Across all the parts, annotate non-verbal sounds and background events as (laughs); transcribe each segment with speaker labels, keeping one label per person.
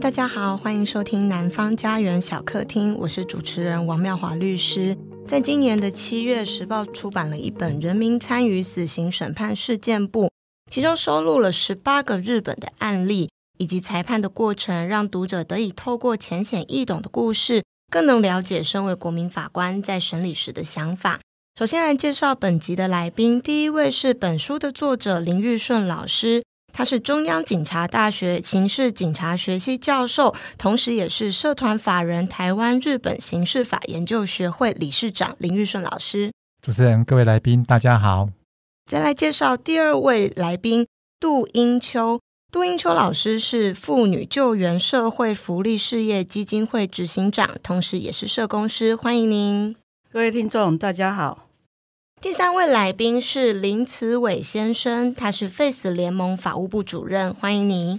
Speaker 1: 大家好，欢迎收听南方家园小客厅，我是主持人王妙华律师。在今年的七月，时报出版了一本《人民参与死刑审判事件簿》，其中收录了十八个日本的案例以及裁判的过程，让读者得以透过浅显易懂的故事，更能了解身为国民法官在审理时的想法。首先来介绍本集的来宾，第一位是本书的作者林玉顺老师。他是中央警察大学刑事警察学系教授，同时也是社团法人台湾日本刑事法研究学会理事长林玉顺老师。
Speaker 2: 主持人、各位来宾，大家好。
Speaker 1: 再来介绍第二位来宾杜英秋。杜英秋老师是妇女救援社会福利事业基金会执行长，同时也是社工师。欢迎您，
Speaker 3: 各位听众，大家好。
Speaker 1: 第三位来宾是林慈伟先生，他是 Face 联盟法务部主任，欢迎你。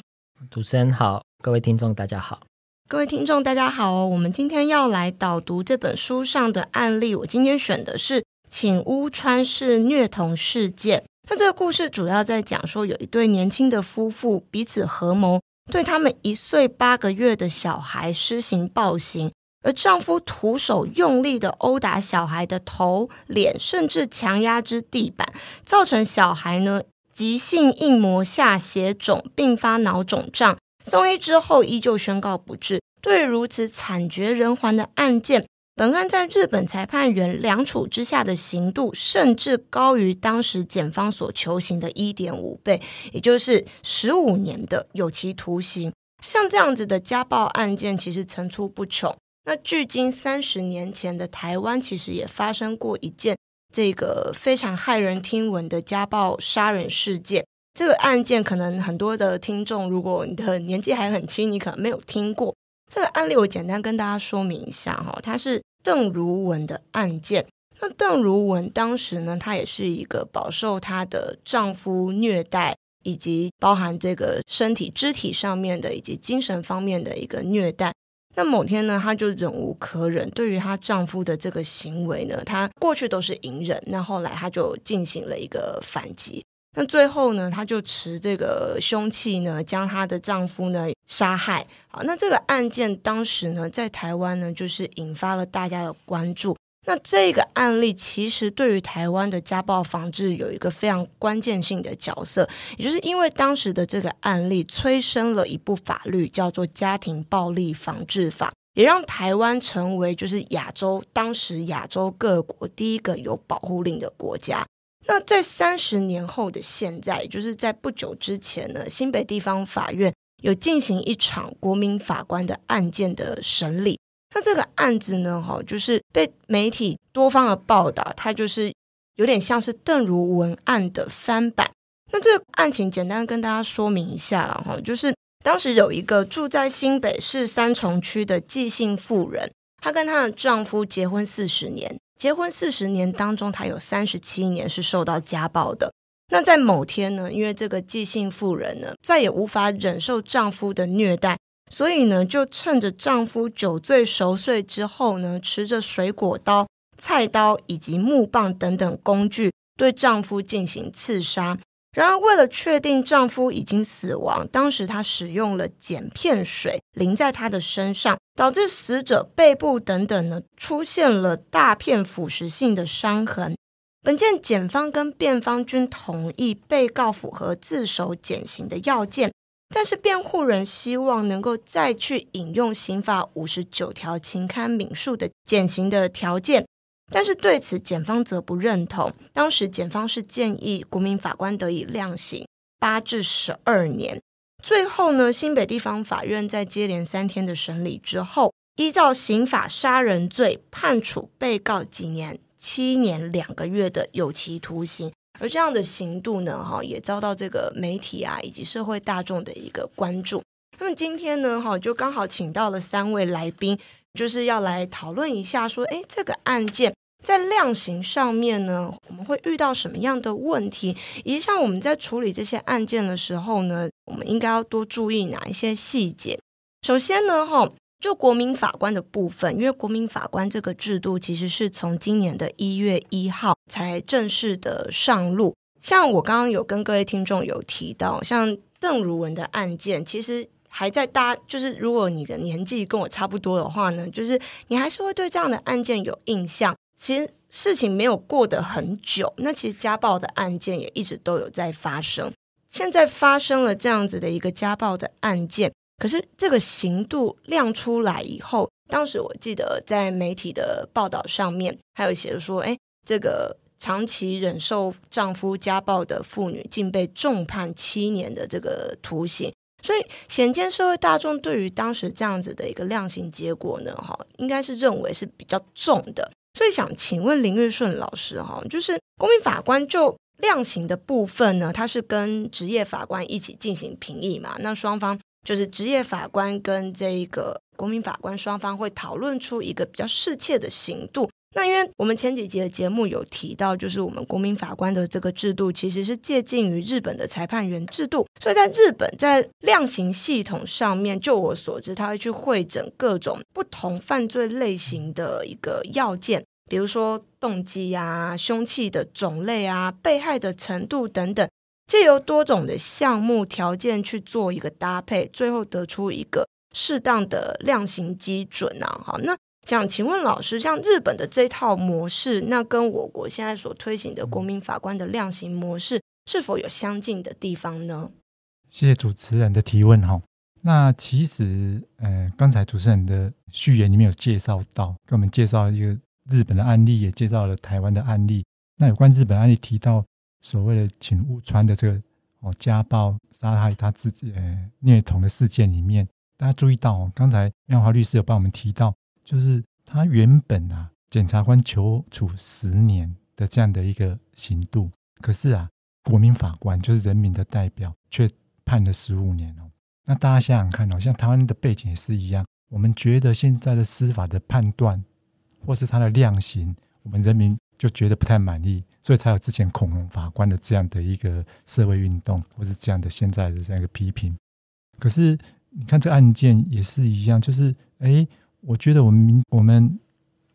Speaker 4: 主持人好，各位听众大家好。
Speaker 1: 各位听众大家好，我们今天要来导读这本书上的案例。我今天选的是请屋川市虐童事件。那这个故事主要在讲说，有一对年轻的夫妇彼此合谋，对他们一岁八个月的小孩施行暴行。而丈夫徒手用力的殴打小孩的头、脸，甚至强压之地板，造成小孩呢急性硬膜下血肿，并发脑肿胀。送医之后依旧宣告不治。对于如此惨绝人寰的案件，本案在日本裁判员量处之下的刑度，甚至高于当时检方所求刑的一点五倍，也就是十五年的有期徒刑。像这样子的家暴案件，其实层出不穷。那距今三十年前的台湾，其实也发生过一件这个非常骇人听闻的家暴杀人事件。这个案件可能很多的听众，如果你的年纪还很轻，你可能没有听过这个案例。我简单跟大家说明一下哈，它是邓如雯的案件。那邓如雯当时呢，她也是一个饱受她的丈夫虐待，以及包含这个身体肢体上面的，以及精神方面的一个虐待。那某天呢，她就忍无可忍，对于她丈夫的这个行为呢，她过去都是隐忍，那后来她就进行了一个反击。那最后呢，她就持这个凶器呢，将她的丈夫呢杀害。好，那这个案件当时呢，在台湾呢，就是引发了大家的关注。那这个案例其实对于台湾的家暴防治有一个非常关键性的角色，也就是因为当时的这个案例催生了一部法律，叫做《家庭暴力防治法》，也让台湾成为就是亚洲当时亚洲各国第一个有保护令的国家。那在三十年后的现在，就是在不久之前呢，新北地方法院有进行一场国民法官的案件的审理。那这个案子呢，哈，就是被媒体多方的报道，它就是有点像是邓如文案的翻版。那这个案情简单跟大家说明一下了，哈，就是当时有一个住在新北市三重区的纪姓妇人，她跟她的丈夫结婚四十年，结婚四十年当中，她有三十七年是受到家暴的。那在某天呢，因为这个纪姓妇人呢，再也无法忍受丈夫的虐待。所以呢，就趁着丈夫酒醉熟睡之后呢，持着水果刀、菜刀以及木棒等等工具，对丈夫进行刺杀。然而，为了确定丈夫已经死亡，当时她使用了碱片水淋在他的身上，导致死者背部等等呢出现了大片腐蚀性的伤痕。本件检方跟辩方均同意被告符合自首减刑的要件。但是辩护人希望能够再去引用刑法五十九条情堪悯恕的减刑的条件，但是对此检方则不认同。当时检方是建议国民法官得以量刑八至十二年。最后呢，新北地方法院在接连三天的审理之后，依照刑法杀人罪判处被告几年？七年两个月的有期徒刑。而这样的刑度呢，哈，也遭到这个媒体啊以及社会大众的一个关注。那么今天呢，哈，就刚好请到了三位来宾，就是要来讨论一下，说，诶，这个案件在量刑上面呢，我们会遇到什么样的问题？以及像我们在处理这些案件的时候呢，我们应该要多注意哪一些细节？首先呢，哈。就国民法官的部分，因为国民法官这个制度其实是从今年的一月一号才正式的上路。像我刚刚有跟各位听众有提到，像邓如文的案件，其实还在大，就是如果你的年纪跟我差不多的话呢，就是你还是会对这样的案件有印象。其实事情没有过得很久，那其实家暴的案件也一直都有在发生。现在发生了这样子的一个家暴的案件，可是这个刑度亮出来以后，当时我记得在媒体的报道上面还有写说，哎，这个长期忍受丈夫家暴的妇女竟被重判七年的这个徒刑。所以显见社会大众对于当时这样子的一个量刑结果呢，哈，应该是认为是比较重的。所以想请问林玉顺老师哈，就是公民法官就量刑的部分呢，他是跟职业法官一起进行评议嘛？那双方就是职业法官跟这个国民法官双方会讨论出一个比较适切的刑度。那因为我们前几集的节目有提到，就是我们国民法官的这个制度其实是借鉴于日本的裁判员制度，所以在日本在量刑系统上面，就我所知，他会去汇整各种不同犯罪类型的一个要件，比如说动机啊、凶器的种类啊、被害的程度等等，借由多种的项目条件去做一个搭配，最后得出一个适当的量刑基准啊。好，那。想请问老师，像日本的这套模式，那跟我国现在所推行的国民法官的量刑模式，是否有相近的地方呢？
Speaker 2: 谢谢主持人的提问哈。那其实，呃，刚才主持人的序言里面有介绍到，给我们介绍一个日本的案例，也介绍了台湾的案例。那有关日本案例提到所谓的请屋川的这个哦家暴杀害他自己呃虐童的事件里面，大家注意到哦，刚才妙华律师有帮我们提到。就是他原本啊，检察官求处十年的这样的一个刑度，可是啊，国民法官就是人民的代表，却判了十五年哦。那大家想想看哦，像台湾的背景也是一样，我们觉得现在的司法的判断，或是他的量刑，我们人民就觉得不太满意，所以才有之前恐龙法官的这样的一个社会运动，或是这样的现在的这样一个批评。可是你看这案件也是一样，就是哎。我觉得我们我们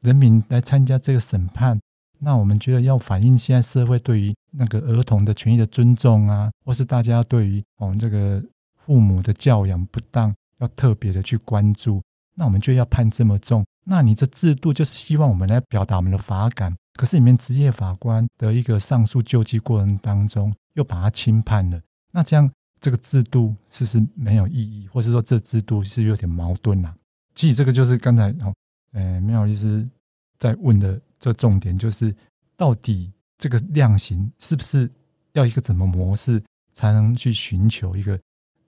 Speaker 2: 人民来参加这个审判，那我们觉得要反映现在社会对于那个儿童的权益的尊重啊，或是大家对于我们这个父母的教养不当要特别的去关注，那我们就要判这么重。那你这制度就是希望我们来表达我们的法感，可是里面职业法官的一个上诉救济过程当中又把它轻判了，那这样这个制度是不是没有意义，或是说这制度是有点矛盾啊？其实这个就是刚才哦，呃，妙律师在问的这重点，就是到底这个量刑是不是要一个怎么模式才能去寻求一个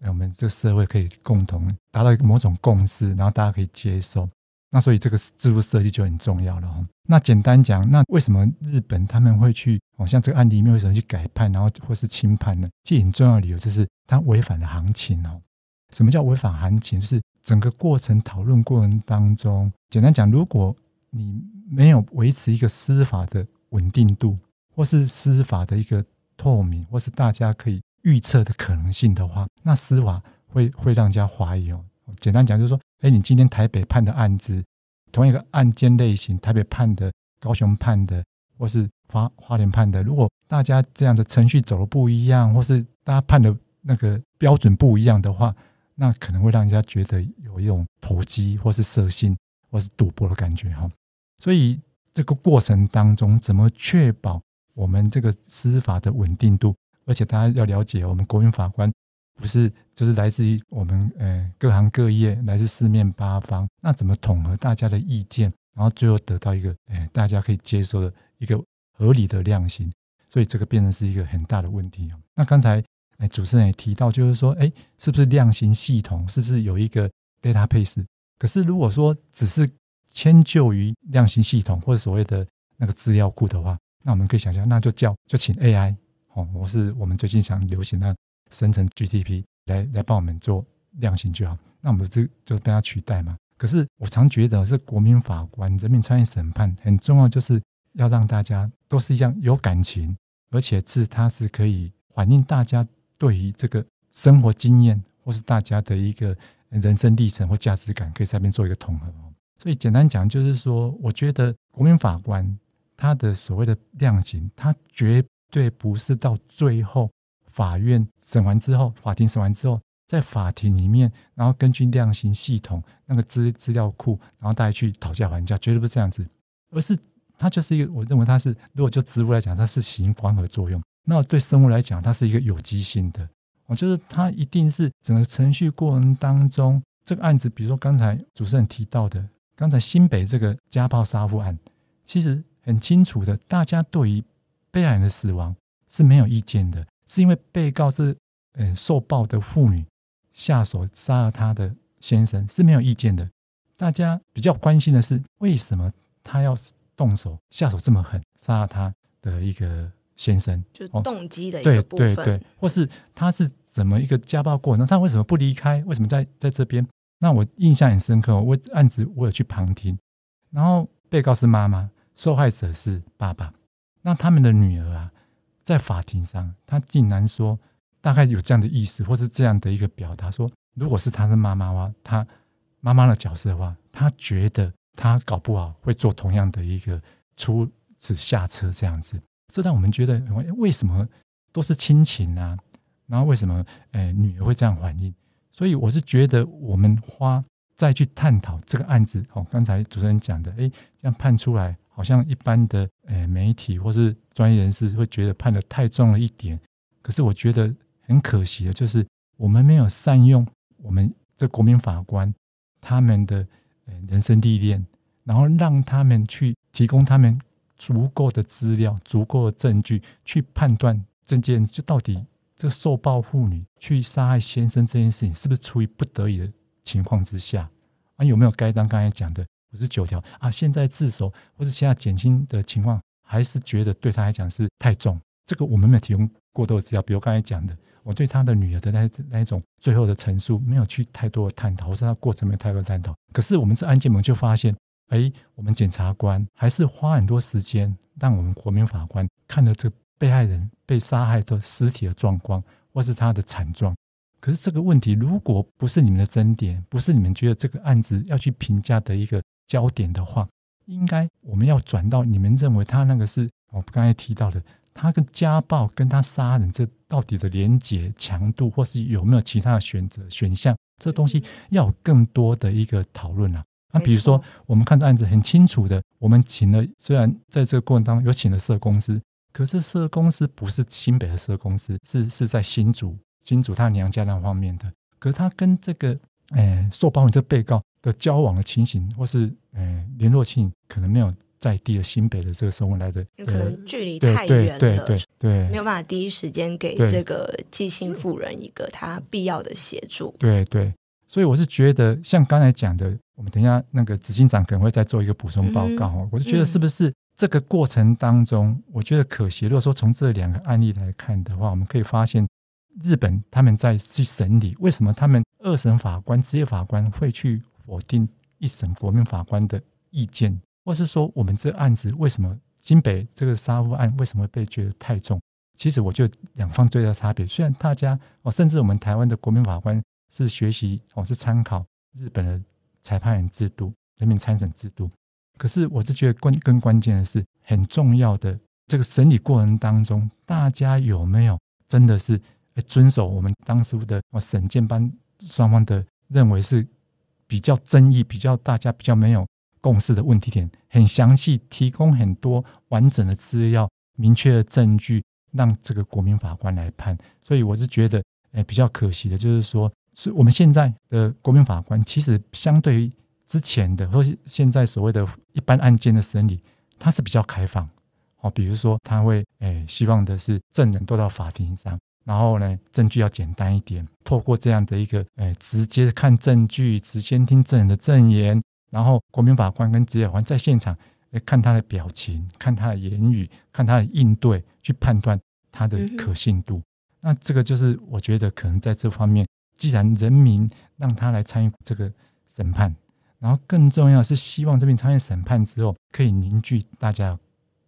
Speaker 2: 我们这个社会可以共同达到一个某种共识，然后大家可以接受。那所以这个制度设计就很重要了哦。那简单讲，那为什么日本他们会去哦，像这个案例里面为什么去改判，然后或是轻判呢？其实很重要的理由就是它违反了行情哦。什么叫违反行情？是整个过程讨论过程当中，简单讲，如果你没有维持一个司法的稳定度，或是司法的一个透明，或是大家可以预测的可能性的话，那司法会会让人家怀疑哦。简单讲就是说，哎，你今天台北判的案子，同一个案件类型，台北判的、高雄判的，或是花花莲判的，如果大家这样的程序走的不一样，或是大家判的那个标准不一样的话，那可能会让人家觉得有一种投机，或是色心，或是赌博的感觉哈。所以这个过程当中，怎么确保我们这个司法的稳定度？而且大家要了解，我们国民法官不是就是来自于我们呃各行各业，来自四面八方。那怎么统合大家的意见，然后最后得到一个呃大家可以接受的一个合理的量刑？所以这个变成是一个很大的问题。那刚才。哎，主持人也提到，就是说，哎，是不是量刑系统是不是有一个 database？可是如果说只是迁就于量刑系统或者所谓的那个资料库的话，那我们可以想象，那就叫就请 AI 哦，我是我们最近想流行的生成 GTP 来来帮我们做量刑就好，那我们这就被它取代嘛？可是我常觉得是国民法官人民参与审判很重要，就是要让大家都是一样有感情，而且是它是可以反映大家。对于这个生活经验，或是大家的一个人生历程或价值感，可以在那边做一个统合。所以简单讲，就是说，我觉得国民法官他的所谓的量刑，他绝对不是到最后法院审完之后，法庭审完之后，在法庭里面，然后根据量刑系统那个资资料库，然后大家去讨价还价，绝对不是这样子，而是它就是一个，我认为它是，如果就植物来讲，它是行光合作用；那对生物来讲，它是一个有机性的。我就是它一定是整个程序过程当中，这个案子，比如说刚才主持人提到的，刚才新北这个家暴杀夫案，其实很清楚的，大家对于被害人的死亡是没有意见的，是因为被告是嗯受暴的妇女。下手杀了她的先生是没有意见的，大家比较关心的是为什么他要动手下手这么狠杀了他的一个先生，
Speaker 1: 就动机的一个部分，
Speaker 2: 对对对，或是他是怎么一个家暴过程，他为什么不离开？为什么在在这边？那我印象很深刻，我案子我有去旁听，然后被告是妈妈，受害者是爸爸，那他们的女儿啊，在法庭上，他竟然说。大概有这样的意思，或是这样的一个表达，说如果是他的妈妈的话，他妈妈的角色的话，他觉得他搞不好会做同样的一个出此下策这样子，这让我们觉得为什么都是亲情啊？然后为什么诶女儿会这样反应？所以我是觉得我们花再去探讨这个案子哦，刚才主持人讲的，诶，这样判出来，好像一般的诶媒体或是专业人士会觉得判得太重了一点，可是我觉得。很可惜的，就是我们没有善用我们这国民法官他们的人生历练，然后让他们去提供他们足够的资料、足够的证据，去判断这件就到底这个受暴妇女去杀害先生这件事情是不是出于不得已的情况之下啊？有没有该当刚才讲的五十九条啊？现在自首或是现在减轻的情况，还是觉得对他来讲是太重？这个我们没有提供过多的资料，比如刚才讲的。我对他的女儿的那那一种最后的陈述没有去太多的探讨，或是他过程没有太多的探讨。可是我们这案件，我们就发现，哎，我们检察官还是花很多时间，让我们国民法官看了这被害人被杀害的尸体的状况，或是他的惨状。可是这个问题，如果不是你们的争点，不是你们觉得这个案子要去评价的一个焦点的话，应该我们要转到你们认为他那个是我刚才提到的。他跟家暴跟他杀人这到底的连结强度，或是有没有其他的选择选项？这东西要有更多的一个讨论啊。那比如说，我们看到案子很清楚的，我们请了，虽然在这个过程当中有请了社公司，可是社公司不是新北的社公司，是是在新竹，新竹他娘家那方面的。可是他跟这个呃受保人这被告的交往的情形，或是呃联络性，可能没有。在地的新北的这个时候来的，
Speaker 1: 有可能距离太远了，
Speaker 2: 对对对，对，
Speaker 1: 没有办法第一时间给这个寄信妇人一个他必要的协助。
Speaker 2: 对对，所以我是觉得，像刚才讲的，我们等一下那个执行长可能会再做一个补充报告。嗯、我是觉得，是不是这个过程当中，嗯、我觉得可惜。如果说从这两个案例来看的话，我们可以发现，日本他们在去审理，为什么他们二审法官、职业法官会去否定一审国民法官的意见？或是说，我们这案子为什么金北这个杀夫案为什么被觉得太重？其实我就两方最大差别。虽然大家哦，甚至我们台湾的国民法官是学习哦，是参考日本的裁判员制度、人民参审制度，可是我是觉得关更关键的是很重要的这个审理过程当中，大家有没有真的是遵守我们当初的哦审辩班双方的认为是比较争议、比较大家比较没有。共识的问题点很详细，提供很多完整的资料、明确的证据，让这个国民法官来判。所以我是觉得，诶，比较可惜的就是说，是我们现在的国民法官，其实相对于之前的，或是现在所谓的一般案件的审理，他是比较开放。哦，比如说他会诶，希望的是证人都到法庭上，然后呢，证据要简单一点，透过这样的一个诶，直接看证据，直接听证人的证言。然后，国民法官跟职业法官在现场，看他的表情，看他的言语，看他的应对，去判断他的可信度。那这个就是我觉得可能在这方面，既然人民让他来参与这个审判，然后更重要是希望这边参与审判之后，可以凝聚大家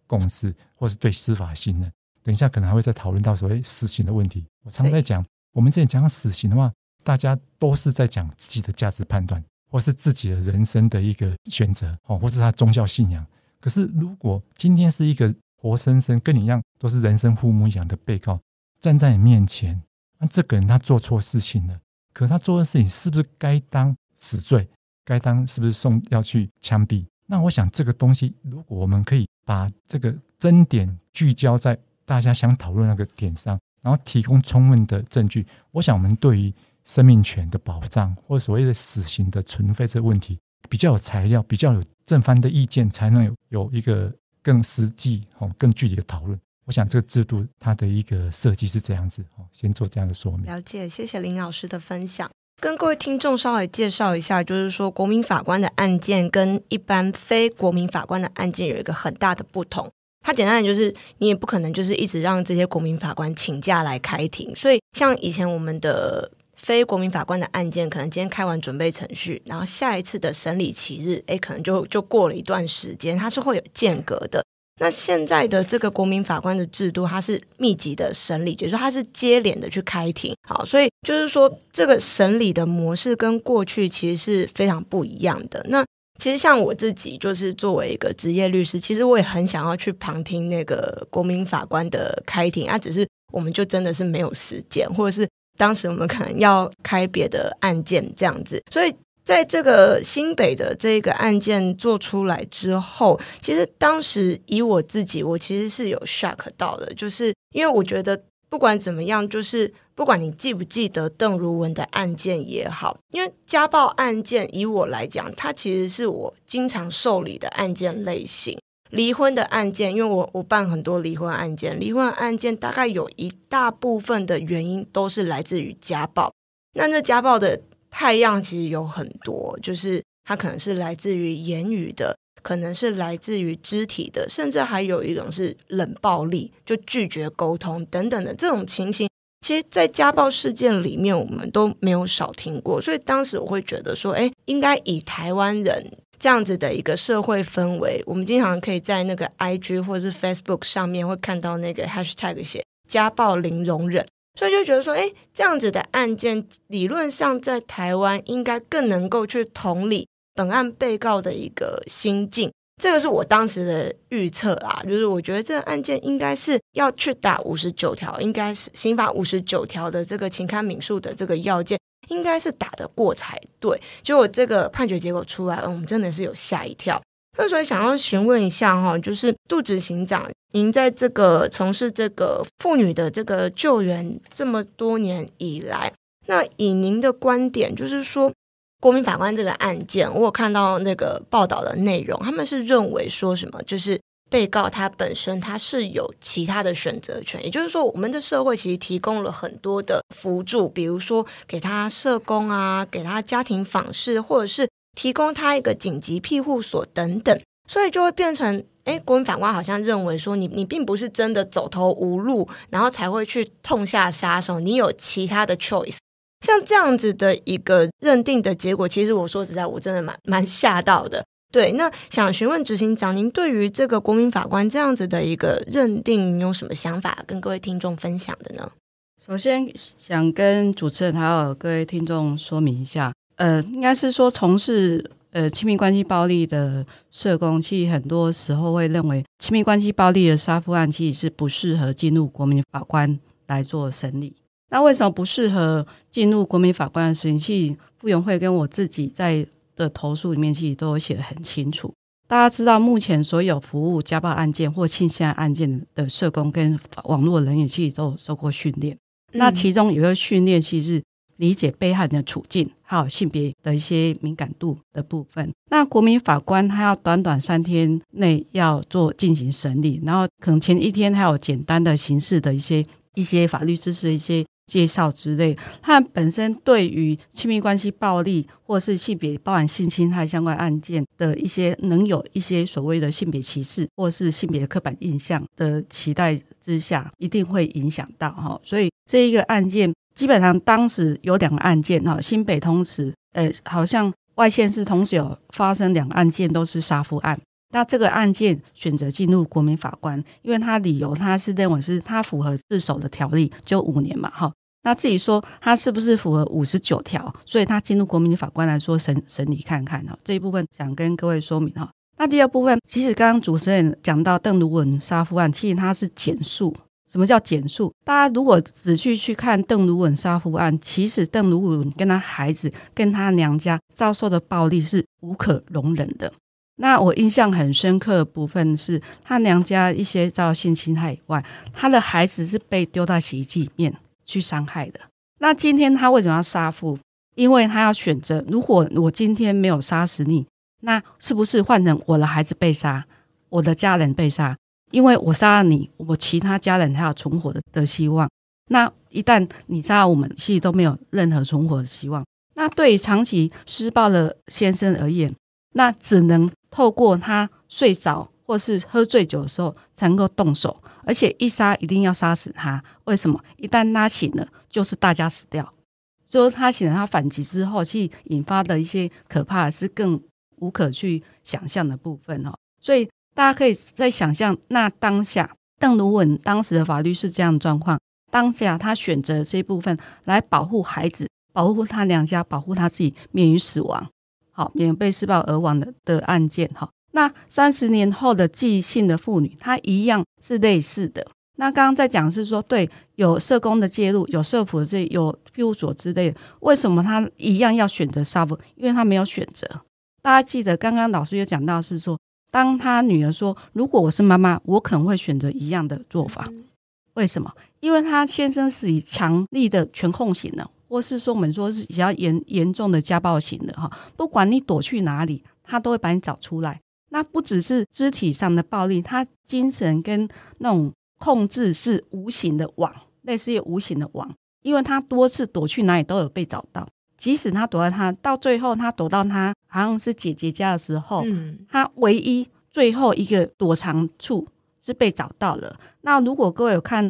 Speaker 2: 共识，或是对司法信任。等一下可能还会再讨论到所谓死刑的问题。我常在讲，我们之前讲死刑的话，大家都是在讲自己的价值判断。或是自己的人生的一个选择，哦，或是他宗教信仰。可是，如果今天是一个活生生跟你一样都是人生父母养的被告站在你面前，那这个人他做错事情了，可他做的事情是不是该当死罪？该当是不是送要去枪毙？那我想这个东西，如果我们可以把这个争点聚焦在大家想讨论那个点上，然后提供充分的证据，我想我们对于生命权的保障或所谓的死刑的存废这个问题，比较有材料，比较有正方的意见，才能有有一个更实际、哦更具体的讨论。我想这个制度它的一个设计是这样子，哦，先做这样的说明。
Speaker 1: 了解，谢谢林老师的分享。跟各位听众稍微介绍一下，就是说国民法官的案件跟一般非国民法官的案件有一个很大的不同。它简单的就是，你也不可能就是一直让这些国民法官请假来开庭。所以，像以前我们的非国民法官的案件，可能今天开完准备程序，然后下一次的审理期日，诶，可能就就过了一段时间，它是会有间隔的。那现在的这个国民法官的制度，它是密集的审理，就是它是接连的去开庭，好，所以就是说这个审理的模式跟过去其实是非常不一样的。那其实像我自己，就是作为一个职业律师，其实我也很想要去旁听那个国民法官的开庭，啊，只是我们就真的是没有时间，或者是当时我们可能要开别的案件这样子，所以。在这个新北的这个案件做出来之后，其实当时以我自己，我其实是有 shock 到的，就是因为我觉得不管怎么样，就是不管你记不记得邓如文的案件也好，因为家暴案件以我来讲，它其实是我经常受理的案件类型。离婚的案件，因为我我办很多离婚案件，离婚案件大概有一大部分的原因都是来自于家暴。那这家暴的。太阳其实有很多，就是它可能是来自于言语的，可能是来自于肢体的，甚至还有一种是冷暴力，就拒绝沟通等等的这种情形。其实，在家暴事件里面，我们都没有少听过。所以当时我会觉得说，哎，应该以台湾人这样子的一个社会氛围，我们经常可以在那个 IG 或者是 Facebook 上面会看到那个 Hashtag 写家暴零容忍。所以就觉得说，哎，这样子的案件，理论上在台湾应该更能够去同理本案被告的一个心境。这个是我当时的预测啦，就是我觉得这个案件应该是要去打五十九条，应该是刑法五十九条的这个情堪悯恕的这个要件，应该是打得过才对。结果这个判决结果出来了，我们真的是有吓一跳。那所以想要询问一下哈，就是杜执行长，您在这个从事这个妇女的这个救援这么多年以来，那以您的观点，就是说国民法官这个案件，我有看到那个报道的内容，他们是认为说什么，就是被告他本身他是有其他的选择权，也就是说，我们的社会其实提供了很多的辅助，比如说给他社工啊，给他家庭访视，或者是。提供他一个紧急庇护所等等，所以就会变成，哎，国民法官好像认为说你，你你并不是真的走投无路，然后才会去痛下杀手，你有其他的 choice。像这样子的一个认定的结果，其实我说实在，我真的蛮蛮吓到的。对，那想询问执行长，您对于这个国民法官这样子的一个认定，你有什么想法跟各位听众分享的呢？
Speaker 3: 首先，想跟主持人还有各位听众说明一下。呃，应该是说从事呃亲密关系暴力的社工，其实很多时候会认为亲密关系暴力的杀夫案其实是不适合进入国民法官来做审理。那为什么不适合进入国民法官的审理？其实妇援会跟我自己在的投诉里面其实都有写得很清楚。大家知道，目前所有服务家暴案件或性侵案件的社工跟网络人员其实都有受过训练。嗯、那其中有一个训练，其实是。理解被害人的处境，还有性别的一些敏感度的部分。那国民法官他要短短三天内要做进行审理，然后可能前一天还有简单的刑事的一些一些法律知识的一些介绍之类。他本身对于亲密关系暴力或是性别包含性侵害相关案件的一些能有一些所谓的性别歧视或是性别刻板印象的期待之下，一定会影响到哈。所以这一个案件。基本上当时有两个案件哈，新北同时，呃，好像外县市同时有发生两个案件都是杀夫案。那这个案件选择进入国民法官，因为他理由他是认为是他符合自首的条例，就五年嘛哈。那自己说他是不是符合五十九条，所以他进入国民法官来说审审理看看哈。这一部分想跟各位说明哈。那第二部分，其实刚刚主持人讲到邓如文杀夫案，其实他是简述。什么叫减数？大家如果仔细去看邓如雯杀夫案，其实邓如雯跟他孩子、跟他娘家遭受的暴力是无可容忍的。那我印象很深刻的部分是，他娘家一些遭到性侵害以外，他的孩子是被丢到洗衣机里面去伤害的。那今天他为什么要杀父？因为他要选择，如果我今天没有杀死你，那是不是换成我的孩子被杀，我的家人被杀？因为我杀了你，我其他家人还有存活的的希望。那一旦你杀了我们，其实都没有任何存活的希望。那对于长期施暴的先生而言，那只能。透过他睡着或是喝醉酒的时候才能够动手，而且一杀一定要杀死他。为什么？一旦他醒了，就是大家死掉。就是他醒了，他反击之后，去引发的一些可怕是更无可去想象的部分哦。所以大家可以再想象，那当下邓如雯当时的法律是这样的状况，当下他选择这一部分来保护孩子，保护他娘家，保护他自己免于死亡。好，免被施暴而亡的的案件，哈，那三十年后的寄信的妇女，她一样是类似的。那刚刚在讲是说，对，有社工的介入，有社福的这有庇护所之类的，为什么她一样要选择杀夫？因为她没有选择。大家记得刚刚老师有讲到是说，当她女儿说，如果我是妈妈，我可能会选择一样的做法。为什么？因为她先生是以强力的权控型的。或是说，我们说是比较严严重的家暴型的哈，不管你躲去哪里，他都会把你找出来。那不只是肢体上的暴力，他精神跟那种控制是无形的网，类似于无形的网，因为他多次躲去哪里都有被找到。即使他躲到他到最后，他躲到他好像是姐姐家的时候，嗯，他唯一最后一个躲藏处是被找到了。那如果各位有看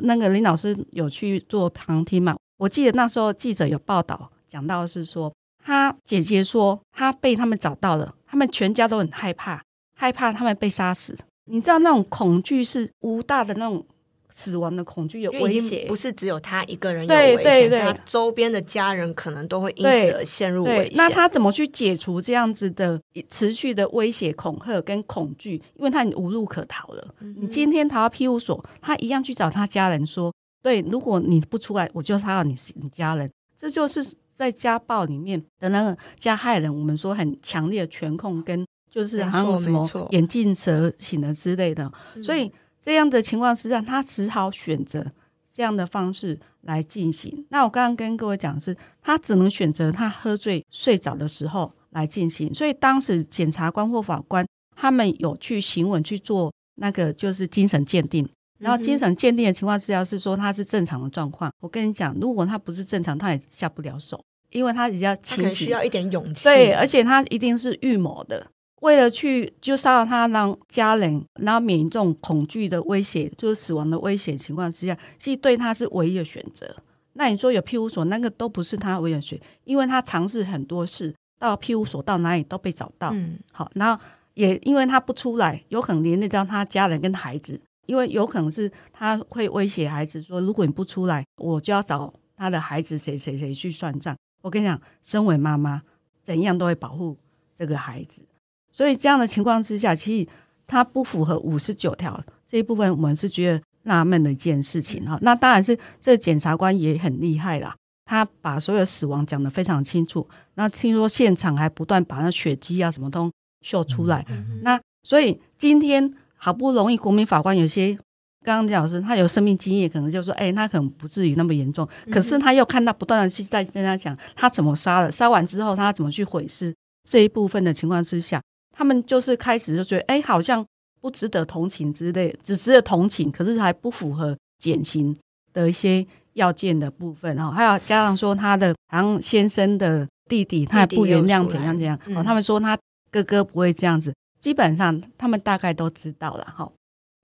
Speaker 3: 那个林老师有去做旁听嘛？我记得那时候记者有报道讲到是说，他姐姐说他被他们找到了，他们全家都很害怕，害怕他们被杀死。你知道那种恐惧是无大的那种死亡的恐惧，有威胁，
Speaker 1: 不是只有他一个人有危险，对他周边的家人可能都会因此而陷入危险。
Speaker 3: 那他怎么去解除这样子的持续的威胁、恐吓跟恐惧？因为他无路可逃了。嗯、你今天逃到庇护所，他一样去找他家人说。对，如果你不出来，我就杀了你你家人。这就是在家暴里面的那个加害人，我们说很强烈的权控，跟就是还有什么眼镜蛇型的之类的。所以这样的情况是让他只好选择这样的方式来进行。那我刚刚跟各位讲的是，他只能选择他喝醉睡着的时候来进行。所以当时检察官或法官他们有去询问去做那个就是精神鉴定。然后精神鉴定的情况之下是说他是正常的状况。我跟你讲，如果他不是正常，他也下不了手，因为他比较情绪
Speaker 1: 需要一点勇气。
Speaker 3: 对，而且他一定是预谋的，为了去就杀了他，让家人然后免于这种恐惧的威胁，就是死亡的威胁情况之下，其实对他是唯一的选择。那你说有庇护所，那个都不是他唯一的选择，因为他尝试很多事，到庇护所到哪里都被找到。嗯，好，然后也因为他不出来，有可能连累到他家人跟孩子。因为有可能是他会威胁孩子说：“如果你不出来，我就要找他的孩子谁谁谁去算账。”我跟你讲，身为妈妈，怎样都会保护这个孩子。所以这样的情况之下，其实他不符合五十九条这一部分，我们是觉得纳闷的一件事情哈。那当然是这检察官也很厉害啦，他把所有死亡讲得非常清楚。那听说现场还不断把那血迹啊什么都秀出来。那所以今天。好不容易，国民法官有些刚刚讲老师他有生命经验，可能就说，哎、欸，他可能不至于那么严重。可是他又看到不断的去在跟他讲，他怎么杀了，杀完之后他怎么去毁尸这一部分的情况之下，他们就是开始就觉得，哎、欸，好像不值得同情之类，只值得同情，可是还不符合减刑的一些要件的部分。哈，还有加上说他的好像先生的弟弟，他也不原谅怎样怎样。哦，他们说他哥哥不会这样子。基本上他们大概都知道了哈，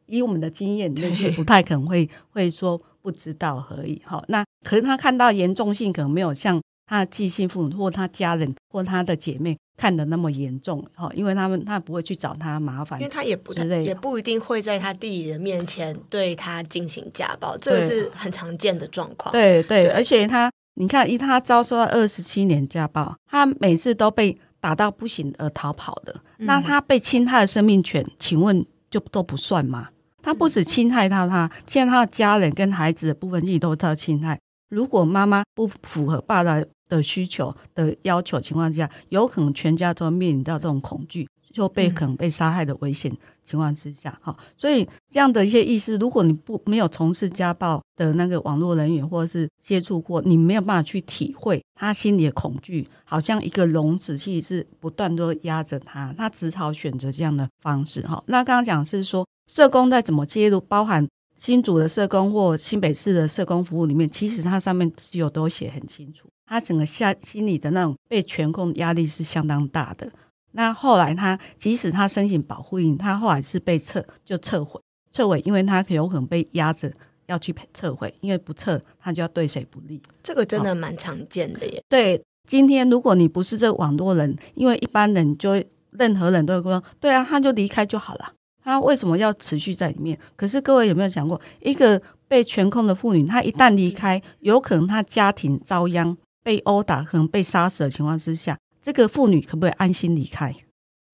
Speaker 3: 以我们的经验，就是不太可能会会说不知道而已哈。那可是他看到严重性，可能没有像他的继性父母或他家人或他的姐妹看的那么严重哈，因为他们他不会去找他麻烦，
Speaker 1: 因为他也不也不一定会在他弟弟的面前对他进行家暴，这个是很常见的状况。
Speaker 3: 对对，对，而且他你看，以他遭受到二十七年家暴，他每次都被。打到不行而逃跑的，那他被侵害的生命权，请问就都不算吗？他不止侵害到他，现在他的家人跟孩子的部分利益都遭侵害。如果妈妈不符合爸爸的需求的要求情况下，有可能全家都面临到这种恐惧，就被可能被杀害的危险情况之下，哈、所以这样的一些意思，如果你不没有从事家暴的那个网络人员或者是接触过，你没有办法去体会他心里的恐惧，好像一个笼子，其实是不断都压着他，他只好选择这样的方式，哈。那刚刚讲是说，社工在怎么介入，包含新竹的社工或新北市的社工服务里面，其实它上面有都写很清楚。他整个下心里的那种被权控压力是相当大的。那后来他即使他申请保护令，他后来是被撤就撤回撤回，因为他有可能被压着要去撤回，因为不撤他就要对谁不利。
Speaker 1: 这个真的蛮常见的耶。
Speaker 3: 对，今天如果你不是这个网络人，因为一般人就任何人都会说，对啊，他就离开就好了。他为什么要持续在里面？可是各位有没有想过，一个被权控的妇女，她一旦离开，有可能她家庭遭殃。被殴打，可能被杀死的情况之下，这个妇女可不可以安心离开？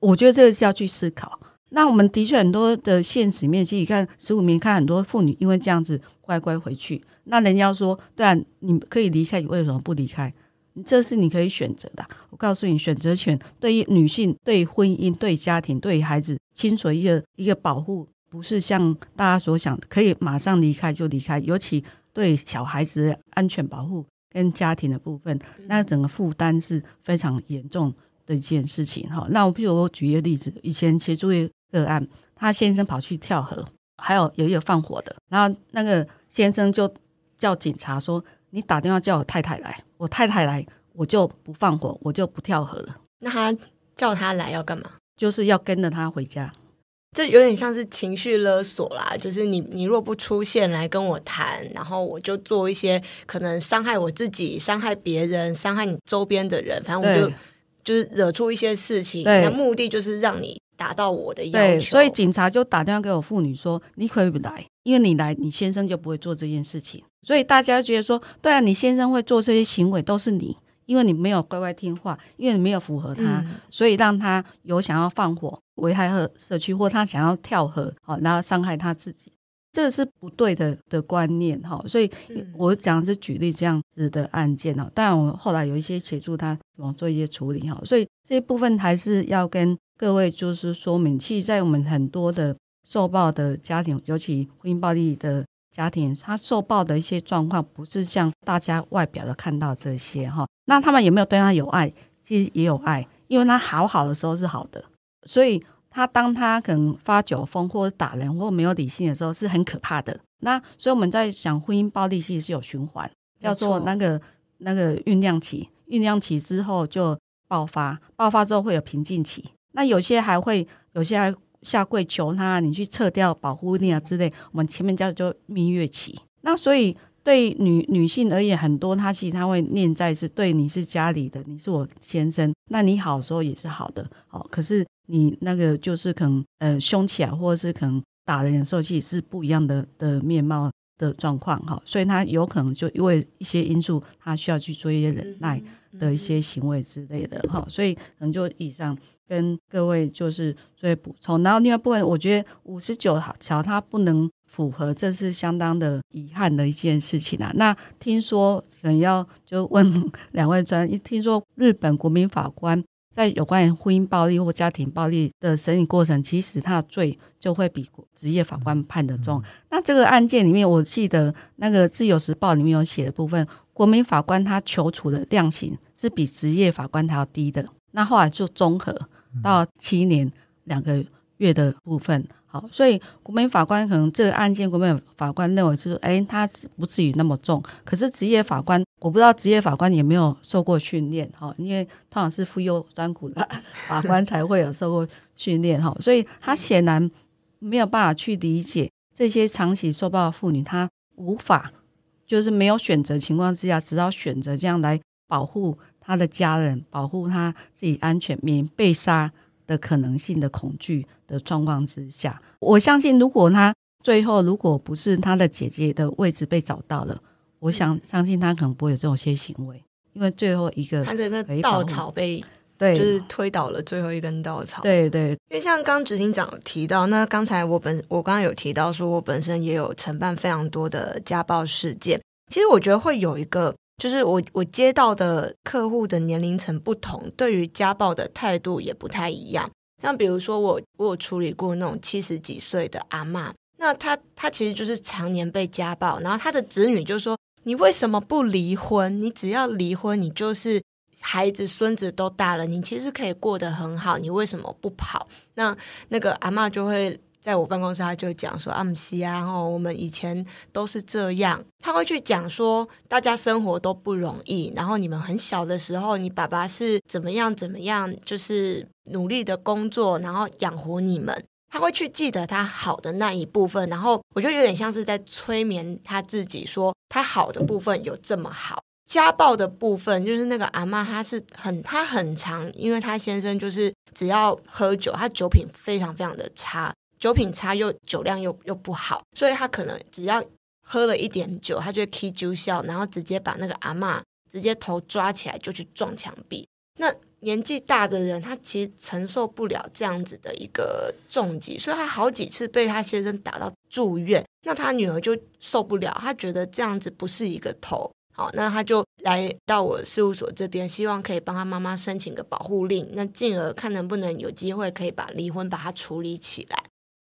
Speaker 3: 我觉得这个是要去思考。那我们的确很多的现实面，其实你看十五年看很多妇女因为这样子乖乖回去，那人家说，对啊，你可以离开，你为什么不离开？这是你可以选择的。我告诉你，选择权对于女性、对婚姻、对家庭、对孩子，清楚一个一个保护，不是像大家所想的可以马上离开就离开，尤其对小孩子的安全保护。跟家庭的部分，那整个负担是非常严重的一件事情哈。那我譬如我举一个例子，以前协助一个案，他先生跑去跳河，还有有一个放火的，然后那个先生就叫警察说：“你打电话叫我太太来，我太太来，我就不放火，我就不跳河了。”
Speaker 1: 那他叫他来要干嘛？
Speaker 3: 就是要跟着他回家。
Speaker 1: 这有点像是情绪勒索啦，就是你你若不出现来跟我谈，然后我就做一些可能伤害我自己、伤害别人、伤害你周边的人，反正我就就是惹出一些事情，那目的就是让你达到我的要求。
Speaker 3: 所以警察就打电话给我妇女说：“你可以不来，因为你来，你先生就不会做这件事情。”所以大家觉得说：“对啊，你先生会做这些行为都是你。”因为你没有乖乖听话，因为你没有符合他，嗯、所以让他有想要放火危害社社区，或他想要跳河，好，然后伤害他自己，这个是不对的的观念哈。所以我讲是举例这样子的案件哦。当然，我后来有一些协助他怎么做一些处理哈。所以这一部分还是要跟各位就是说明，其实，在我们很多的受暴的家庭，尤其婚姻暴力的。家庭他受暴的一些状况，不是像大家外表的看到这些哈。那他们有没有对他有爱？其实也有爱，因为他好好的时候是好的，所以他当他可能发酒疯或者打人或没有理性的时候，是很可怕的。那所以我们在想婚姻暴力，其实是有循环，叫做那个那个酝酿期，酝酿期之后就爆发，爆发之后会有平静期。那有些还会，有些还。下跪求他，你去撤掉保护令啊之类。我们前面叫做蜜月期。那所以对女女性而言，很多她其实她会念在是对你是家里的，你是我先生，那你好的时候也是好的，哦。可是你那个就是可能呃凶起来，或者是可能打人的时候，其实是不一样的的面貌的状况哈。所以他有可能就因为一些因素，他需要去做一些忍耐的一些行为之类的哈。所以可能就以上。跟各位就是做补充，然后另外部分，我觉得五十九条它不能符合，这是相当的遗憾的一件事情啊。那听说可能要就问 (laughs) 两位专，一听说日本国民法官在有关于婚姻暴力或家庭暴力的审理过程，其实他的罪就会比职业法官判的重。那这个案件里面，我记得那个《自由时报》里面有写的部分，国民法官他求处的量刑是比职业法官还要低的。那后来就综合。到七年两个月的部分，好，所以国民法官可能这个案件，国民法官认为是，哎，他不至于那么重。可是职业法官，我不知道职业法官有没有受过训练，哈，因为通常是妇幼专苦的 (laughs) 法官才会有受过训练，哈，所以他显然没有办法去理解这些长期受暴的妇女，她无法就是没有选择情况之下，只要选择这样来保护。她的家人保护她自己安全，免被杀的可能性的恐惧的状况之下，我相信，如果他最后如果不是他的姐姐的位置被找到了，我想相信他可能不会有这种些行为，因为最后一个
Speaker 1: 他的那稻草被
Speaker 3: 对，
Speaker 1: 就是推倒了最后一根稻草。
Speaker 3: 对对，
Speaker 1: 因为像刚执行长有提到，那刚才我本我刚刚有提到说，我本身也有承办非常多的家暴事件。其实我觉得会有一个，就是我我接到的客户的年龄层不同，对于家暴的态度也不太一样。像比如说我我有处理过那种七十几岁的阿嬷，那她她其实就是常年被家暴，然后她的子女就说：“你为什么不离婚？你只要离婚，你就是。”孩子、孙子都大了，你其实可以过得很好，你为什么不跑？那那个阿嬷就会在我办公室，他就讲说：“阿姆西啊，哦，我们以前都是这样。”他会去讲说，大家生活都不容易，然后你们很小的时候，你爸爸是怎么样怎么样，就是努力的工作，然后养活你们。他会去记得他好的那一部分，然后我就有点像是在催眠他自己，说他好的部分有这么好。家暴的部分，就是那个阿嬷，她是很，她很常，因为她先生就是只要喝酒，他酒品非常非常的差，酒品差又酒量又又不好，所以他可能只要喝了一点酒，他就会踢酒笑，然后直接把那个阿嬷直接头抓起来就去撞墙壁。那年纪大的人，他其实承受不了这样子的一个重击，所以他好几次被他先生打到住院。那他女儿就受不了，他觉得这样子不是一个头。好，那他就来到我事务所这边，希望可以帮他妈妈申请个保护令，那进而看能不能有机会可以把离婚把它处理起来。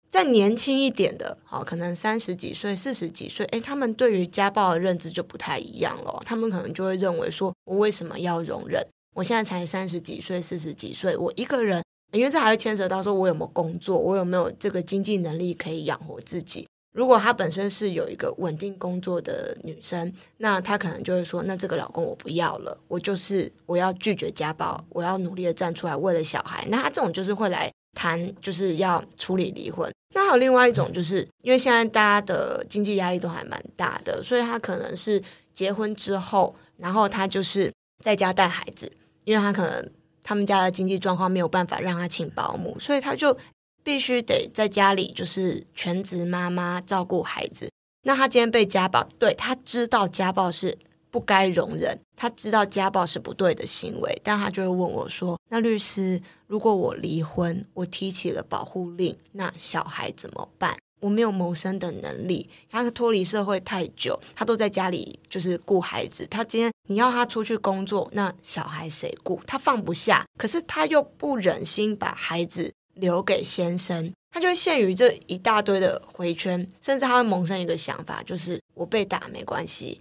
Speaker 1: 再年轻一点的，好，可能三十几岁、四十几岁，诶，他们对于家暴的认知就不太一样了。他们可能就会认为说，我为什么要容忍？我现在才三十几岁、四十几岁，我一个人，因为这还会牵扯到说我有没有工作，我有没有这个经济能力可以养活自己。如果她本身是有一个稳定工作的女生，那她可能就会说：“那这个老公我不要了，我就是我要拒绝家暴，我要努力的站出来为了小孩。”那她这种就是会来谈，就是要处理离婚。那还有另外一种，就是因为现在大家的经济压力都还蛮大的，所以她可能是结婚之后，然后她就是在家带孩子，因为他可能他们家的经济状况没有办法让他请保姆，所以他就。必须得在家里就是全职妈妈照顾孩子。那他今天被家暴，对，他知道家暴是不该容忍，他知道家暴是不对的行为，但他就会问我说：“那律师，如果我离婚，我提起了保护令，那小孩怎么办？我没有谋生的能力，他是脱离社会太久，他都在家里就是顾孩子。他今天你要他出去工作，那小孩谁顾？他放不下，可是他又不忍心把孩子。”留给先生，他就会陷于这一大堆的回圈，甚至他会萌生一个想法，就是我被打没关系。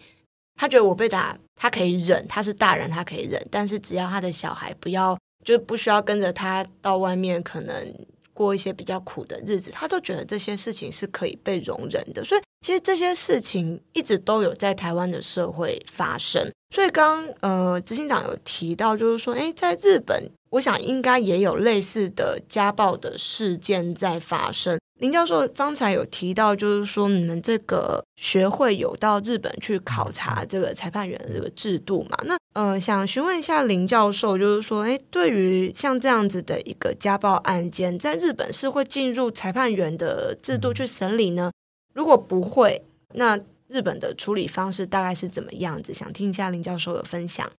Speaker 1: 他觉得我被打，他可以忍，他是大人，他可以忍。但是只要他的小孩不要，就不需要跟着他到外面，可能过一些比较苦的日子，他都觉得这些事情是可以被容忍的。所以，其实这些事情一直都有在台湾的社会发生。所以刚呃，执行长有提到，就是说，诶，在日本，我想应该也有类似的家暴的事件在发生。林教授方才有提到，就是说你们这个学会有到日本去考察这个裁判员的这个制度嘛？那呃，想询问一下林教授，就是说，诶，对于像这样子的一个家暴案件，在日本是会进入裁判员的制度去审理呢？如果不会，那日本的处理方式大概是怎么样子？想听一下林教授的分享。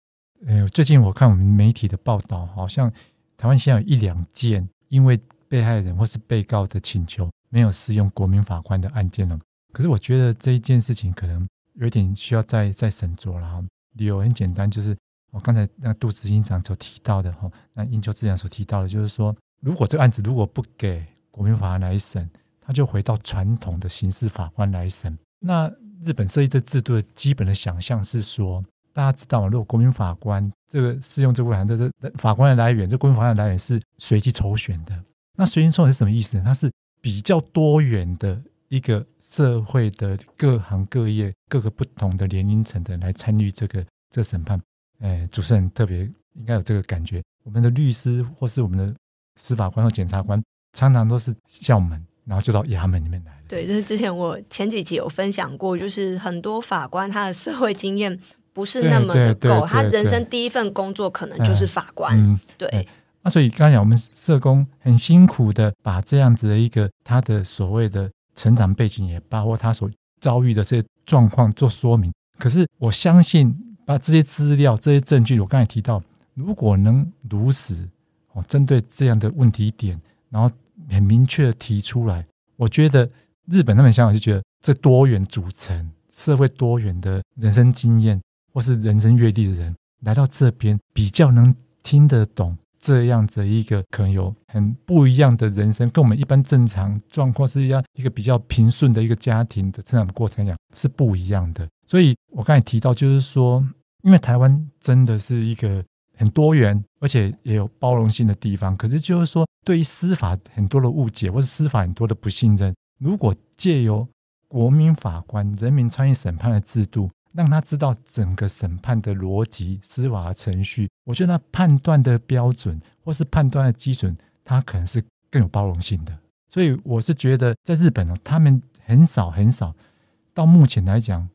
Speaker 2: 呃，最近我看我们媒体的报道，好像台湾现在有一两件因为被害人或是被告的请求没有适用国民法官的案件了。可是我觉得这一件事情可能有点需要再再审酌了哈。理由很简单，就是我刚才那杜执行长所提到的哈，那英秋执行长所提到的，就是说，如果这个案子如果不给国民法官来审，他就回到传统的刑事法官来审。那日本设立这制度的基本的想象是说，大家知道吗？如果国民法官这个适用这部法的这法官的来源，这国民法官的来源是随机抽选的。那随机抽选是什么意思呢？它是比较多元的一个社会的各行各业、各个不同的年龄层的来参与这个这个审判。哎，主持人特别应该有这个感觉。我们的律师或是我们的司法官或检察官，常常都是校门。然后就到衙门里面来了。
Speaker 1: 对，这是之前我前几集有分享过，就是很多法官他的社会经验不是那么的够，他人生第一份工作可能就是法官。嗯，对。那、
Speaker 2: 啊、所以刚才讲，我们社工很辛苦的把这样子的一个他的所谓的成长背景，也包括他所遭遇的这些状况做说明。可是我相信，把这些资料、这些证据，我刚才提到，如果能如实哦，针对这样的问题点，然后很明确的提出来，我觉得日本他们想法就觉得这多元组成、社会多元的人生经验或是人生阅历的人来到这边，比较能听得懂这样子一个可能有很不一样的人生，跟我们一般正常状况是一样，一个比较平顺的一个家庭的成长过程来讲是不一样的。所以我刚才提到，就是说，因为台湾真的是一个很多元，而且也有包容性的地方。可是就是说，对于司法很多的误解，或是司法很多的不信任，如果借由国民法官、人民参与审判的制度，让他知道整个审判的逻辑、司法程序，我觉得他判断的标准或是判断的基准，他可能是更有包容性的。所以我是觉得，在日本呢，他们很少很少，到目前来讲，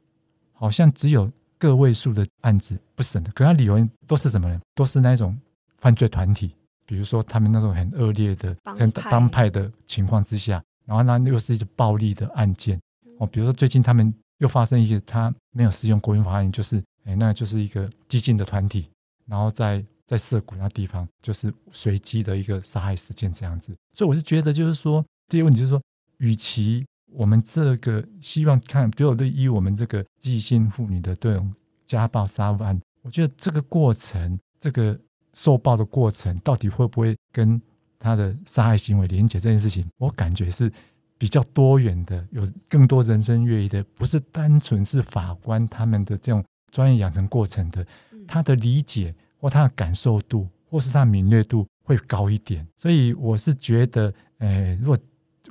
Speaker 2: 好像只有个位数的案子不审的。可他理由都是什么呢？都是那种犯罪团体，比如说他们那种很恶劣的帮派，帮派的情况之下，然后呢又是一些暴力的案件哦，比如说最近他们。又发生一个，他没有适用国民法案，就是，哎，那就是一个激进的团体，然后在在涉谷那地方，就是随机的一个杀害事件这样子。所以我是觉得，就是说，第一个问题就是说，与其我们这个希望看，比如对于我们这个继性妇女的这种家暴杀夫案，我觉得这个过程，这个受暴的过程，到底会不会跟他的杀害行为连结这件事情，我感觉是。比较多元的，有更多人生阅历的，不是单纯是法官他们的这种专业养成过程的，他的理解或他的感受度，或是他的敏锐度会高一点。所以我是觉得，呃，如果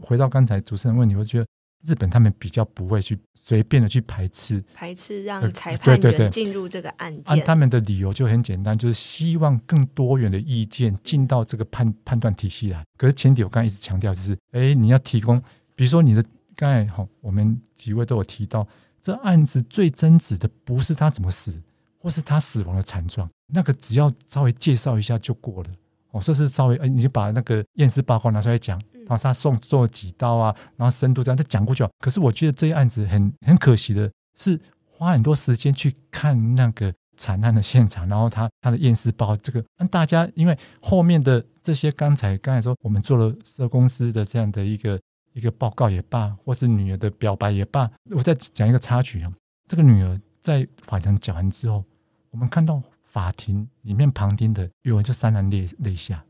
Speaker 2: 回到刚才主持人问题，我觉得日本他们比较不会去随便的去排斥
Speaker 1: 排斥让裁判员进入这个案件，
Speaker 2: 按他们的理由就很简单，就是希望更多元的意见进到这个判判断体系来。可是前提我刚才一直强调就是，哎，你要提供。比如说，你的刚才哈，我们几位都有提到，这案子最争执的不是他怎么死，或是他死亡的惨状，那个只要稍微介绍一下就过了。哦，这是稍微，哎，你就把那个验尸报告拿出来讲，然后他送做几刀啊，然后深度这样，再讲过去。可是我觉得这一案子很很可惜的是，花很多时间去看那个惨案的现场，然后他他的验尸报这个，让大家因为后面的这些，刚才刚才说我们做了社工司的这样的一个。一个报告也罢，或是女儿的表白也罢，我再讲一个插曲啊。这个女儿在法庭讲完之后，我们看到法庭里面旁听的有人就潸然泪泪下，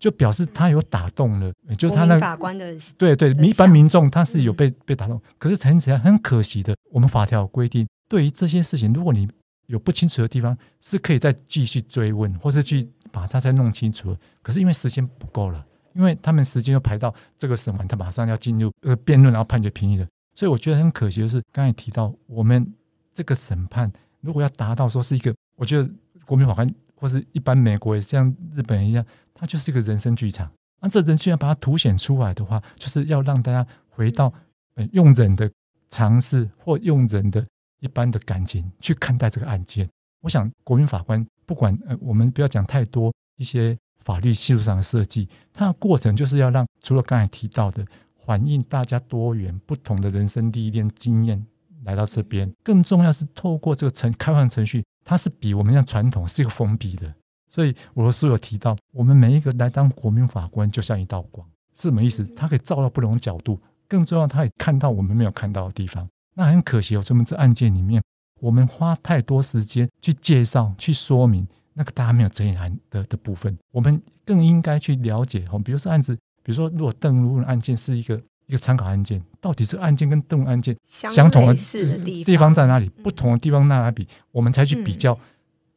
Speaker 2: 就表示他有打动了，就是他那个、
Speaker 1: 法官的
Speaker 2: 对对，一般民众他是有被、嗯、被打动，可是陈起来很可惜的，我们法条有规定，对于这些事情，如果你有不清楚的地方，是可以再继续追问，或是去把它再弄清楚。可是因为时间不够了。因为他们时间又排到这个审完，他马上要进入呃辩论，然后判决评议的，所以我觉得很可惜的是，刚才提到我们这个审判如果要达到说是一个，我觉得国民法官或是一般美国也像日本人一样，它就是一个人生剧场。那这人既然把它凸显出来的话，就是要让大家回到呃用人的常识或用人的一般的感情去看待这个案件。我想国民法官不管呃我们不要讲太多一些。法律系数上的设计，它的过程就是要让除了刚才提到的，反映大家多元不同的人生历练经验来到这边，更重要是透过这个程开放程序，它是比我们像传统是一个封闭的。所以我的书有提到，我们每一个来当国民法官就像一道光，是什么意思？它可以照到不同角度，更重要，它也看到我们没有看到的地方。那很可惜，我这么这案件里面，我们花太多时间去介绍、去说明。那个大家没有争议案的的部分，我们更应该去了解哦。比如说案子，比如说如果邓如文案件是一个一个参考案件，到底这个案件跟邓案件相同的地方在哪里？不同的地方在哪里？我们才去比较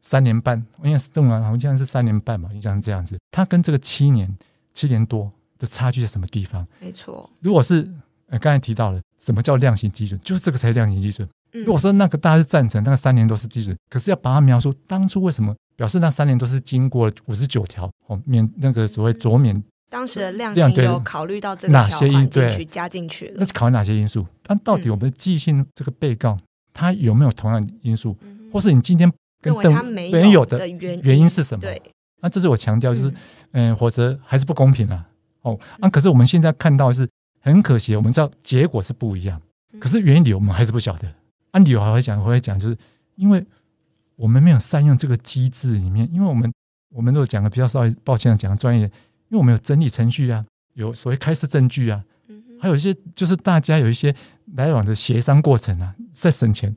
Speaker 2: 三年半，因为邓如文好像是三年半嘛，印象是这样子。它跟这个七年七年多的差距在什么地方？
Speaker 1: 没错。如
Speaker 2: 果是呃刚才提到了什么叫量刑基准，就是这个才是量刑基准。如果说那个大家是赞成，那个三年都是基准，可是要把它描述当初为什么？表示那三年都是经过五十九条哦免那个所谓酌免，
Speaker 1: 当时的量刑有考虑到这个哪些因素加进去了？
Speaker 2: 那是考虑哪些因素？但到底我们继性这个被告他有没有同样的因素？或是你今天跟邓没有的原因是什么？对，那这是我强调，就是嗯，否则还是不公平啊。哦，那可是我们现在看到是很可惜，我们知道结果是不一样，可是原理我们还是不晓得。按理由还会讲，我会讲，就是因为。我们没有善用这个机制里面，因为我们我们如果讲的比较稍微抱歉讲的专业，因为我们有整理程序啊，有所谓开示证据啊，还有一些就是大家有一些来往的协商过程啊，在省钱。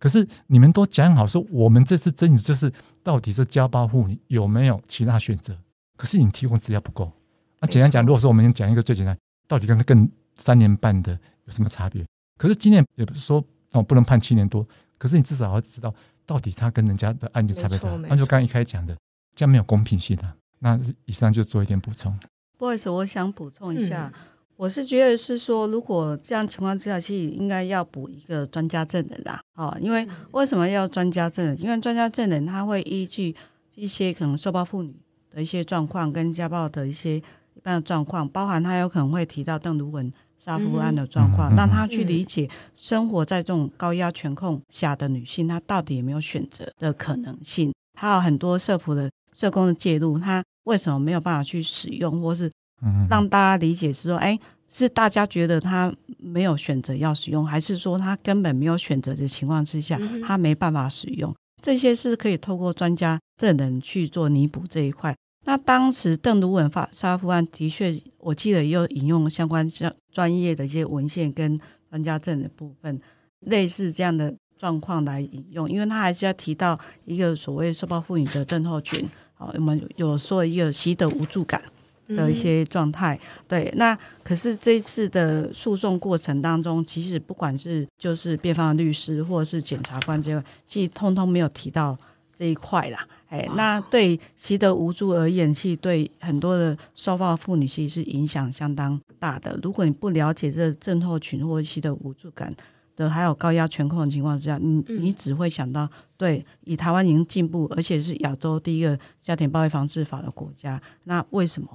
Speaker 2: 可是你们都讲好说，我们这次争取就是到底是家暴妇女有没有其他选择？可是你提供资料不够。那简单讲，如果说我们讲一个最简单，到底跟他跟三年半的有什么差别？可是今年也不是说哦不能判七年多，可是你至少要知道到底他跟人家的案件差别大。那就刚刚一开始讲的，这样没有公平性啊。那以上就做一点补充。
Speaker 3: 不好意思，我想补充一下。嗯我是觉得是说，如果这样情况之下，其实应该要补一个专家证人啦。哦，因为为什么要专家证人？因为专家证人他会依据一些可能受暴妇女的一些状况，跟家暴的一些一般的状况，包含他有可能会提到邓如文杀夫案的状况，让他去理解生活在这种高压权控下的女性，她到底有没有选择的可能性？还有很多社福的社工的介入，他为什么没有办法去使用，或是？让大家理解是说，哎，是大家觉得他没有选择要使用，还是说他根本没有选择的情况之下，他没办法使用？这些是可以透过专家证人去做弥补这一块。那当时邓如雯杀夫案的确，我记得也有引用相关专专业的一些文献跟专家证的部分，类似这样的状况来引用，因为他还是要提到一个所谓受暴妇女的症候群，好，我们有说一个习得无助感。的一些状态，对，那可是这一次的诉讼过程当中，其实不管是就是辩方的律师或者是检察官这块，其实通通没有提到这一块啦。哎，那对习得无助而言，其实对很多的受暴妇女其实是影响相当大的。如果你不了解这症候群或者习得无助感的，还有高压权控的情况之下，你你只会想到，对，以台湾已经进步，而且是亚洲第一个家庭暴力防治法的国家，那为什么？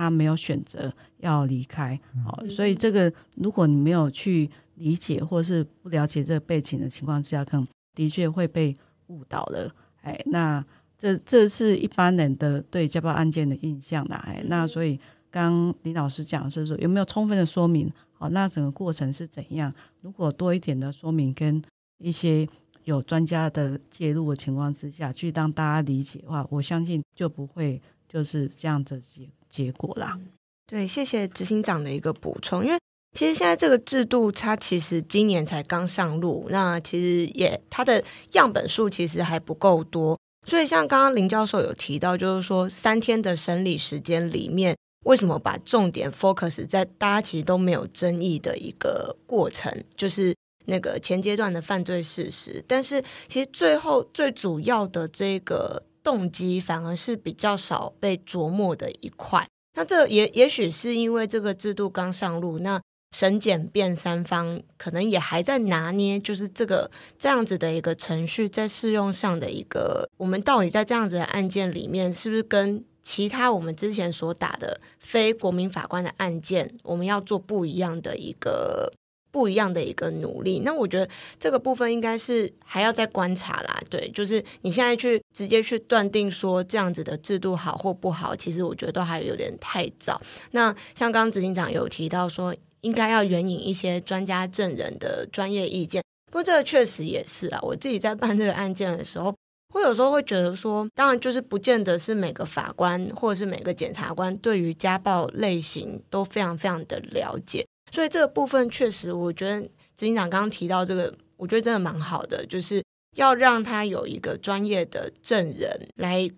Speaker 3: 他没有选择要离开，好，所以这个如果你没有去理解或是不了解这个背景的情况之下，可能的确会被误导了。哎，那这这是一般人的对家暴案件的印象啦。哎，那所以刚刚林老师讲的是说有没有充分的说明？好，那整个过程是怎样？如果多一点的说明跟一些有专家的介入的情况之下去让大家理解的话，我相信就不会就是这样子结结果啦，
Speaker 1: 对，谢谢执行长的一个补充。因为其实现在这个制度，它其实今年才刚上路，那其实也它的样本数其实还不够多。所以像刚刚林教授有提到，就是说三天的审理时间里面，为什么把重点 focus 在大家其实都没有争议的一个过程，就是那个前阶段的犯罪事实，但是其实最后最主要的这个。动机反而是比较少被琢磨的一块，那这也也许是因为这个制度刚上路，那审检辩三方可能也还在拿捏，就是这个这样子的一个程序在适用上的一个，我们到底在这样子的案件里面，是不是跟其他我们之前所打的非国民法官的案件，我们要做不一样的一个。不一样的一个努力，那我觉得这个部分应该是还要再观察啦。对，就是你现在去直接去断定说这样子的制度好或不好，其实我觉得都还有点太早。那像刚刚执行长有提到说，应该要援引一些专家证人的专业意见。不过这个确实也是啊，我自己在办这个案件的时候，我有时候会觉得说，当然就是不见得是每个法官或者是每个检察官对于家暴类型都非常非常的了解。所以这个部分确实，我觉得执行长刚刚提到这个，我觉得真的蛮好的，就是要让他有一个专业的证人来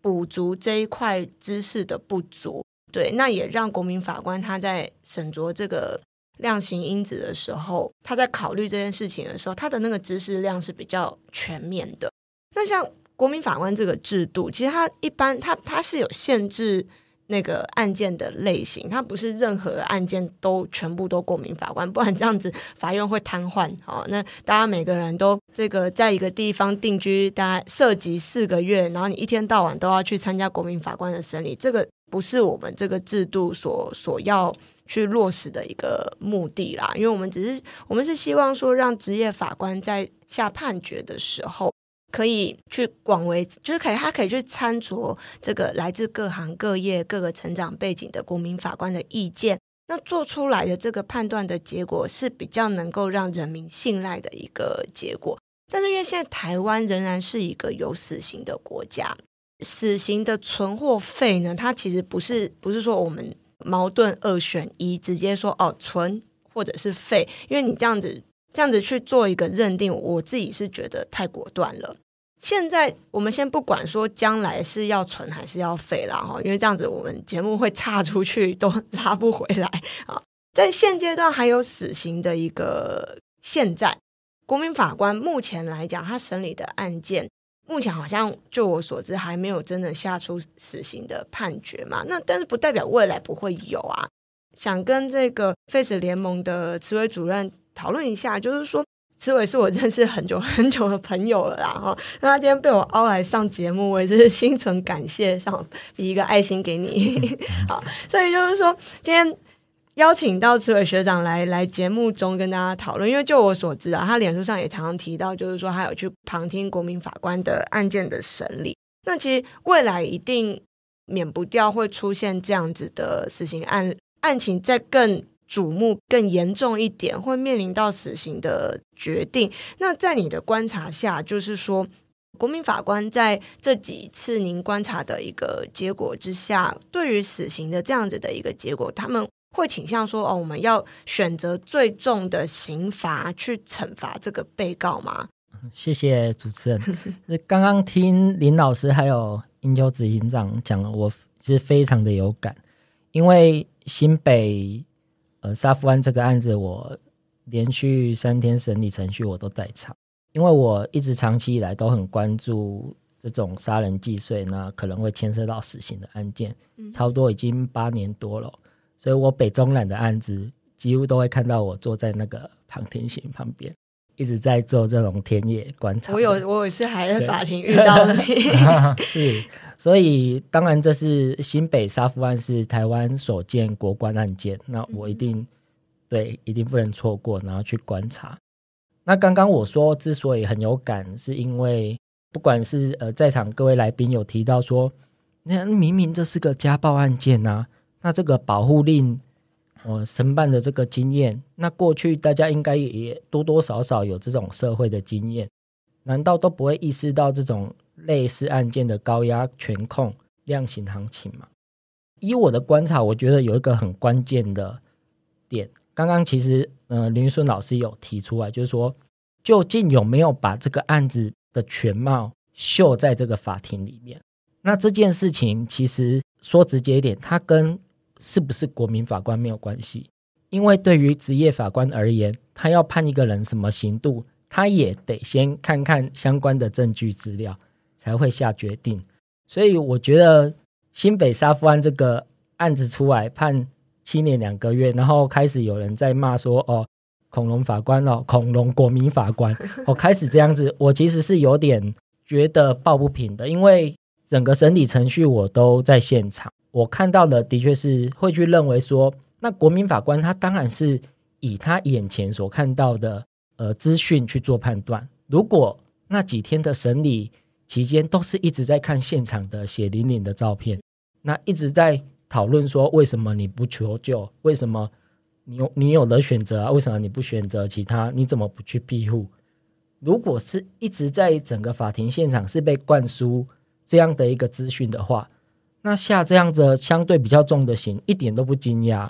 Speaker 1: 补足这一块知识的不足。对，那也让国民法官他在审酌这个量刑因子的时候，他在考虑这件事情的时候，他的那个知识量是比较全面的。那像国民法官这个制度，其实他一般他他是有限制。那个案件的类型，它不是任何案件都全部都国民法官，不然这样子法院会瘫痪。好，那大家每个人都这个在一个地方定居，大概涉及四个月，然后你一天到晚都要去参加国民法官的审理，这个不是我们这个制度所所要去落实的一个目的啦。因为我们只是我们是希望说，让职业法官在下判决的时候。可以去广为，就是可以，他可以去参酌这个来自各行各业、各个成长背景的国民法官的意见，那做出来的这个判断的结果是比较能够让人民信赖的一个结果。但是因为现在台湾仍然是一个有死刑的国家，死刑的存或废呢？它其实不是不是说我们矛盾二选一，直接说哦存或者是废，因为你这样子这样子去做一个认定，我自己是觉得太果断了。现在我们先不管说将来是要存还是要废了哈，因为这样子我们节目会岔出去都拉不回来啊。在现阶段还有死刑的一个现在，国民法官目前来讲，他审理的案件。目前好像就我所知还没有真的下出死刑的判决嘛，那但是不代表未来不会有啊。想跟这个废死联盟的慈伟主任讨论一下，就是说慈伟是我认识很久 (laughs) 很久的朋友了啦哈，那他今天被我邀来上节目，我也是心存感谢，想比一个爱心给你，(laughs) 好，所以就是说今天。邀请到慈伟学长来来节目中跟大家讨论，因为就我所知啊，他脸书上也常常提到，就是说他有去旁听国民法官的案件的审理。那其实未来一定免不掉会出现这样子的死刑案案情，在更瞩目、更严重一点，会面临到死刑的决定。那在你的观察下，就是说国民法官在这几次您观察的一个结果之下，对于死刑的这样子的一个结果，他们。会倾向说哦，我们要选择最重的刑罚去惩罚这个被告吗？
Speaker 4: 谢谢主持人。刚刚听林老师还有英秋执行长讲了，我其实非常的有感，因为新北呃沙夫案这个案子，我连续三天审理程序我都在场，因为我一直长期以来都很关注这种杀人既遂，那可能会牵涉到死刑的案件，嗯、差不多已经八年多了。所以我北中南的案子几乎都会看到我坐在那个旁听席旁边，一直在做这种田野观察。
Speaker 1: 我有，我有一次还在法庭遇到你。(laughs)
Speaker 4: 是，所以当然这是新北杀夫案是台湾首件国关案件，那我一定、嗯、对一定不能错过，然后去观察。那刚刚我说之所以很有感，是因为不管是呃在场各位来宾有提到说，那明明这是个家暴案件啊。那这个保护令，我申办的这个经验，那过去大家应该也多多少少有这种社会的经验，难道都不会意识到这种类似案件的高压权控量刑行情吗？以我的观察，我觉得有一个很关键的点，刚刚其实呃林玉顺老师有提出来，就是说究竟有没有把这个案子的全貌秀在这个法庭里面？那这件事情其实说直接一点，它跟是不是国民法官没有关系，因为对于职业法官而言，他要判一个人什么刑度，他也得先看看相关的证据资料，才会下决定。所以我觉得新北杀夫案这个案子出来判七年两个月，然后开始有人在骂说：“哦，恐龙法官哦，恐龙国民法官。(laughs) ”我开始这样子，我其实是有点觉得抱不平的，因为整个审理程序我都在现场。我看到的的确是会去认为说，那国民法官他当然是以他眼前所看到的呃资讯去做判断。如果那几天的审理期间都是一直在看现场的血淋淋的照片，那一直在讨论说为什么你不求救，为什么你有你有的选择啊，为什么你不选择其他，你怎么不去庇护？如果是一直在整个法庭现场是被灌输这样的一个资讯的话。那下这样子相对比较重的刑，一点都不惊讶。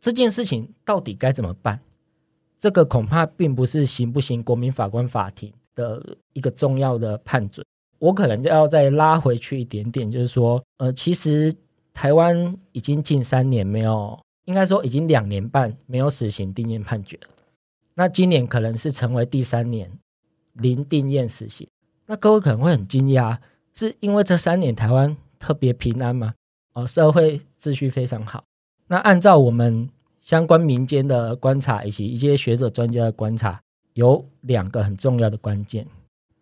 Speaker 4: 这件事情到底该怎么办？这个恐怕并不是行不行国民法官法庭的一个重要的判准。我可能要再拉回去一点点，就是说，呃，其实台湾已经近三年没有，应该说已经两年半没有死刑定谳判决。那今年可能是成为第三年零定谳死刑。那各位可能会很惊讶，是因为这三年台湾。特别平安嘛？哦，社会秩序非常好。那按照我们相关民间的观察以及一些学者专家的观察，有两个很重要的关键。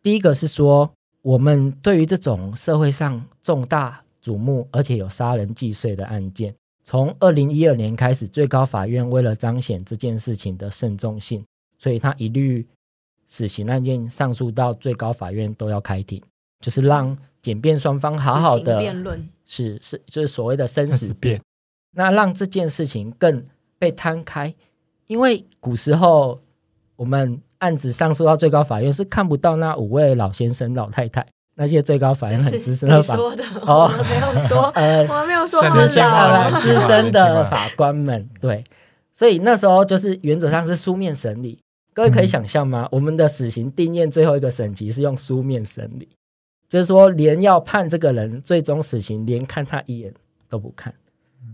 Speaker 4: 第一个是说，我们对于这种社会上重大瞩目而且有杀人既遂的案件，从二零一二年开始，最高法院为了彰显这件事情的慎重性，所以他一律死刑案件上诉到最高法院都要开庭，就是让。检辩双方好好的辩论，是是就是所谓的生死辩，那让这件事情更被摊开，因为古时候我们案子上诉到最高法院是看不到那五位老先生老太太，那些最高法院很资深的法官，
Speaker 1: 哦，我没有说，(laughs) 呃，我没有说，
Speaker 4: 资深的资深的法官们，对，所以那时候就是原则上是书面审理。各位可以想象吗？嗯、我们的死刑定谳最后一个审级是用书面审理，就是说连要判这个人最终死刑，连看他一眼都不看。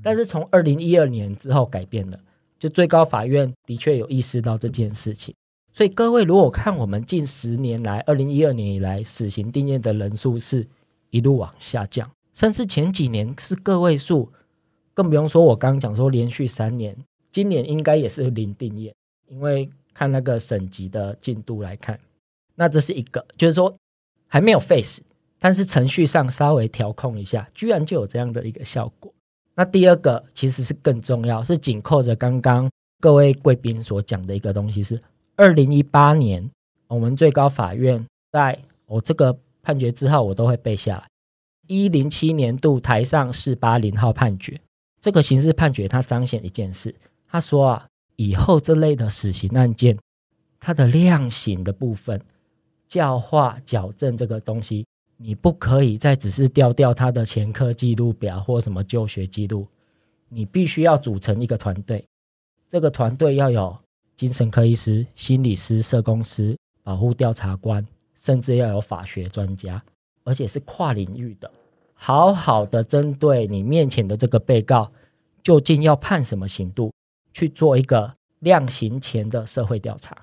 Speaker 4: 但是从二零一二年之后改变了，就最高法院的确有意识到这件事情。所以各位如果看我们近十年来，二零一二年以来死刑定谳的人数是一路往下降，甚至前几年是个位数，更不用说我刚刚讲说连续三年，今年应该也是零定谳，因为。看那个省级的进度来看，那这是一个，就是说还没有 face，，但是程序上稍微调控一下，居然就有这样的一个效果。那第二个其实是更重要，是紧扣着刚刚各位贵宾所讲的一个东西，是二零一八年我们最高法院在我这个判决之后，我都会背下来。一零七年度台上四八零号判决，这个刑事判决它彰显一件事，他说啊。以后这类的死刑案件，它的量刑的部分，教化矫正这个东西，你不可以再只是调调他的前科记录表或什么就学记录，你必须要组成一个团队，这个团队要有精神科医师、心理师、社工师、保护调查官，甚至要有法学专家，而且是跨领域的，好好的针对你面前的这个被告，究竟要判什么刑度。去做一个量刑前的社会调查，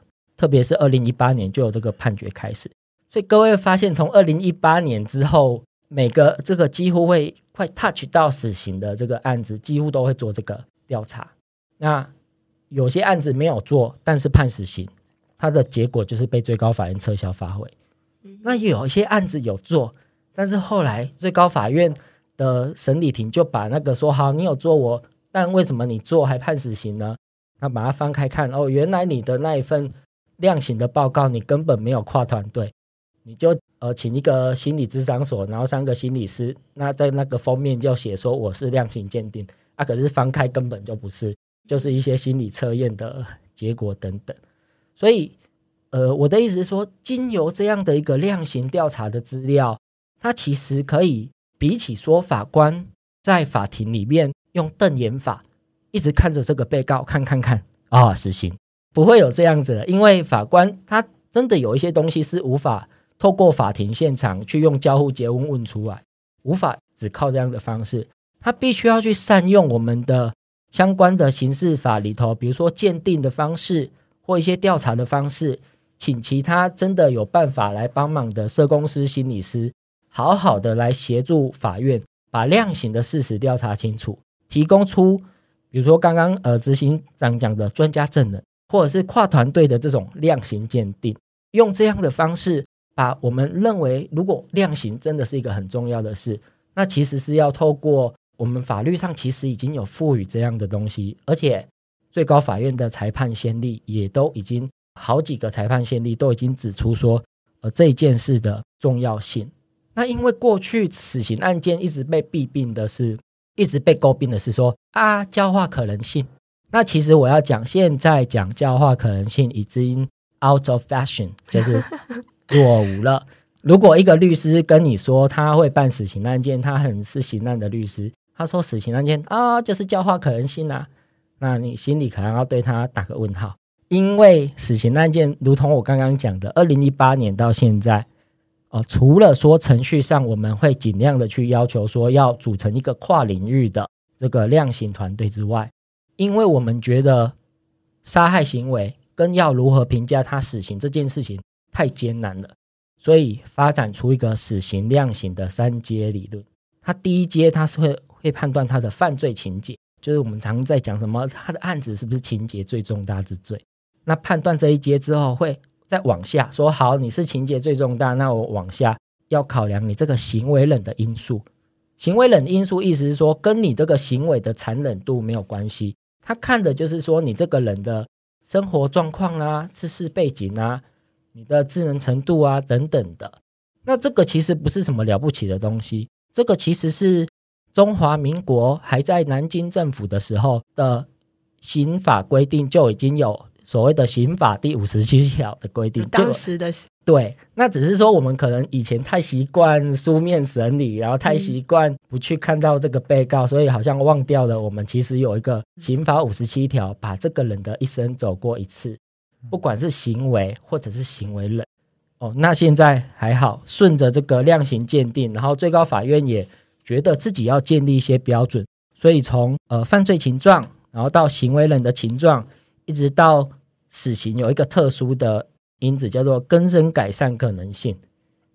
Speaker 4: 特别是二零一八年就有这个判决开始，所以各位发现，从二零一八年之后，每个这个几乎会快 touch 到死刑的这个案子，几乎都会做这个调查。那有些案子没有做，但是判死刑，它的结果就是被最高法院撤销发回。那有一些案子有做，但是后来最高法院的审理庭就把那个说好，你有做我。但为什么你做还判死刑呢？那把它翻开看哦，原来你的那一份量刑的报告，你根本没有跨团队，你就呃请一个心理咨商所，然后三个心理师，那在那个封面就写说我是量刑鉴定，啊，可是翻开根本就不是，就是一些心理测验的结果等等。所以，呃，我的意思是说，经由这样的一个量刑调查的资料，它其实可以比起说法官在法庭里面。用瞪眼法，一直看着这个被告，看看看啊、死刑不会有这样子的，因为法官他真的有一些东西是无法透过法庭现场去用交互结问问出来，无法只靠这样的方式，他必须要去善用我们的相关的刑事法里头，比如说鉴定的方式或一些调查的方式，请其他真的有办法来帮忙的社工师、心理师，好好的来协助法院把量刑的事实调查清楚。提供出，比如说刚刚呃执行长讲的专家证人，或者是跨团队的这种量刑鉴定，用这样的方式，把我们认为如果量刑真的是一个很重要的事，那其实是要透过我们法律上其实已经有赋予这样的东西，而且最高法院的裁判先例也都已经好几个裁判先例都已经指出说，呃这件事的重要性。那因为过去死刑案件一直被弊病的是。一直被诟病的是说啊，教化可能性。那其实我要讲，现在讲教化可能性已经 out of fashion，(laughs) 就是落伍了。如果一个律师跟你说他会办死刑案件，他很是刑案的律师，他说死刑案件啊就是教化可能性啊，那你心里可能要对他打个问号，因为死刑案件如同我刚刚讲的，二零一八年到现在。哦，除了说程序上我们会尽量的去要求说要组成一个跨领域的这个量刑团队之外，因为我们觉得杀害行为跟要如何评价他死刑这件事情太艰难了，所以发展出一个死刑量刑的三阶理论。他第一阶他是会会判断他的犯罪情节，就是我们常在讲什么他的案子是不是情节最重大之罪。那判断这一阶之后会。再往下说，好，你是情节最重大，那我往下要考量你这个行为人的因素。行为人的因素意思是说，跟你这个行为的残忍度没有关系，他看的就是说你这个人的生活状况啊、知识背景啊、你的智能程度啊等等的。那这个其实不是什么了不起的东西，这个其实是中华民国还在南京政府的时候的刑法规定就已经有。所谓的刑法第五十七条的规定，
Speaker 1: 当时的
Speaker 4: 对，那只是说我们可能以前太习惯书面审理，然后太习惯不去看到这个被告，所以好像忘掉了我们其实有一个刑法五十七条，把这个人的一生走过一次，不管是行为或者是行为人。哦，那现在还好，顺着这个量刑鉴定，然后最高法院也觉得自己要建立一些标准，所以从呃犯罪情状，然后到行为人的情状，一直到死刑，有一个特殊的。因子叫做根深改善可能性。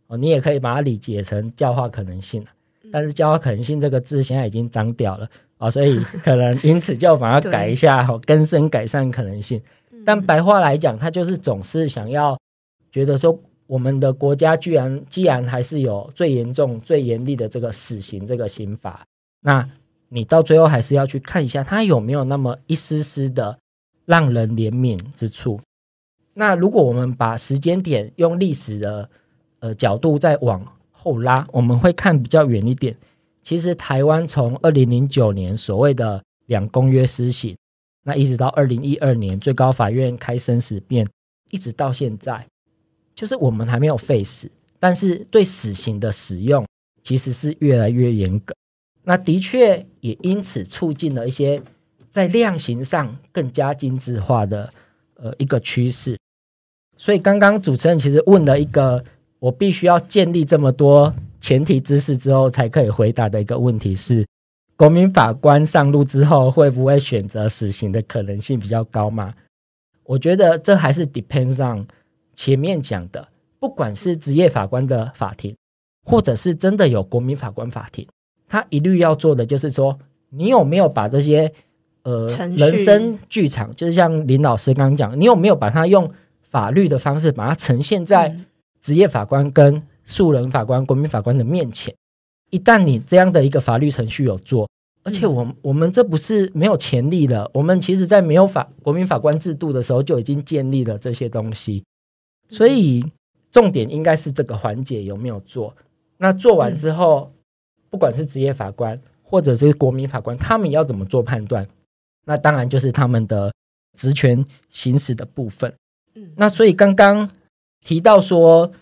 Speaker 4: 哦，你也可以把它理解成教化可能性，但是教化可能性这个字现在已经脏掉了。啊，所以可能因此就把它改一下 (laughs) 哈，根深改善可能性。但白话来讲，它就是总是想要觉得说，我们的国家居然既然还是有最严重、最严厉的这个死刑这个刑法，那你到最后还是要去看一下，它有没有那么一丝丝的让人怜悯之处。那如果我们把时间点用历史的呃角度再往后拉，我们会看比较远一点。其实台湾从二零零九年所谓的两公约施行，那一直到二零一二年最高法院开生死辩，一直到现在，就是我们还没有废死，但是对死刑的使用其实是越来越严格。那的确也因此促进了一些在量刑上更加精致化的呃一个趋势。所以刚刚主持人其实问了一个我必须要建立这么多前提知识之后才可以回答的一个问题是：国民法官上路之后会不会选择死刑的可能性比较高吗？我觉得这还是 depends on 前面讲的，不管是职业法官的法庭，或者是真的有国民法官法庭，他一律要做的就是说，你有没有把这些呃人生剧场，就是像林老师刚刚讲，你有没有把它用法律的方式把它呈现在职业法官跟素人法官、国民法官的面前。一旦你这样的一个法律程序有做，而且我我们这不是没有潜力的，我们其实在没有法国民法官制度的时候就已经建立了这些东西。所以重点应该是这个环节有没有做。那做完之后，不管是职业法官或者是国民法官，他们要怎么做判断？那当然就是他们的职权行使的部分。那所以刚刚提到说，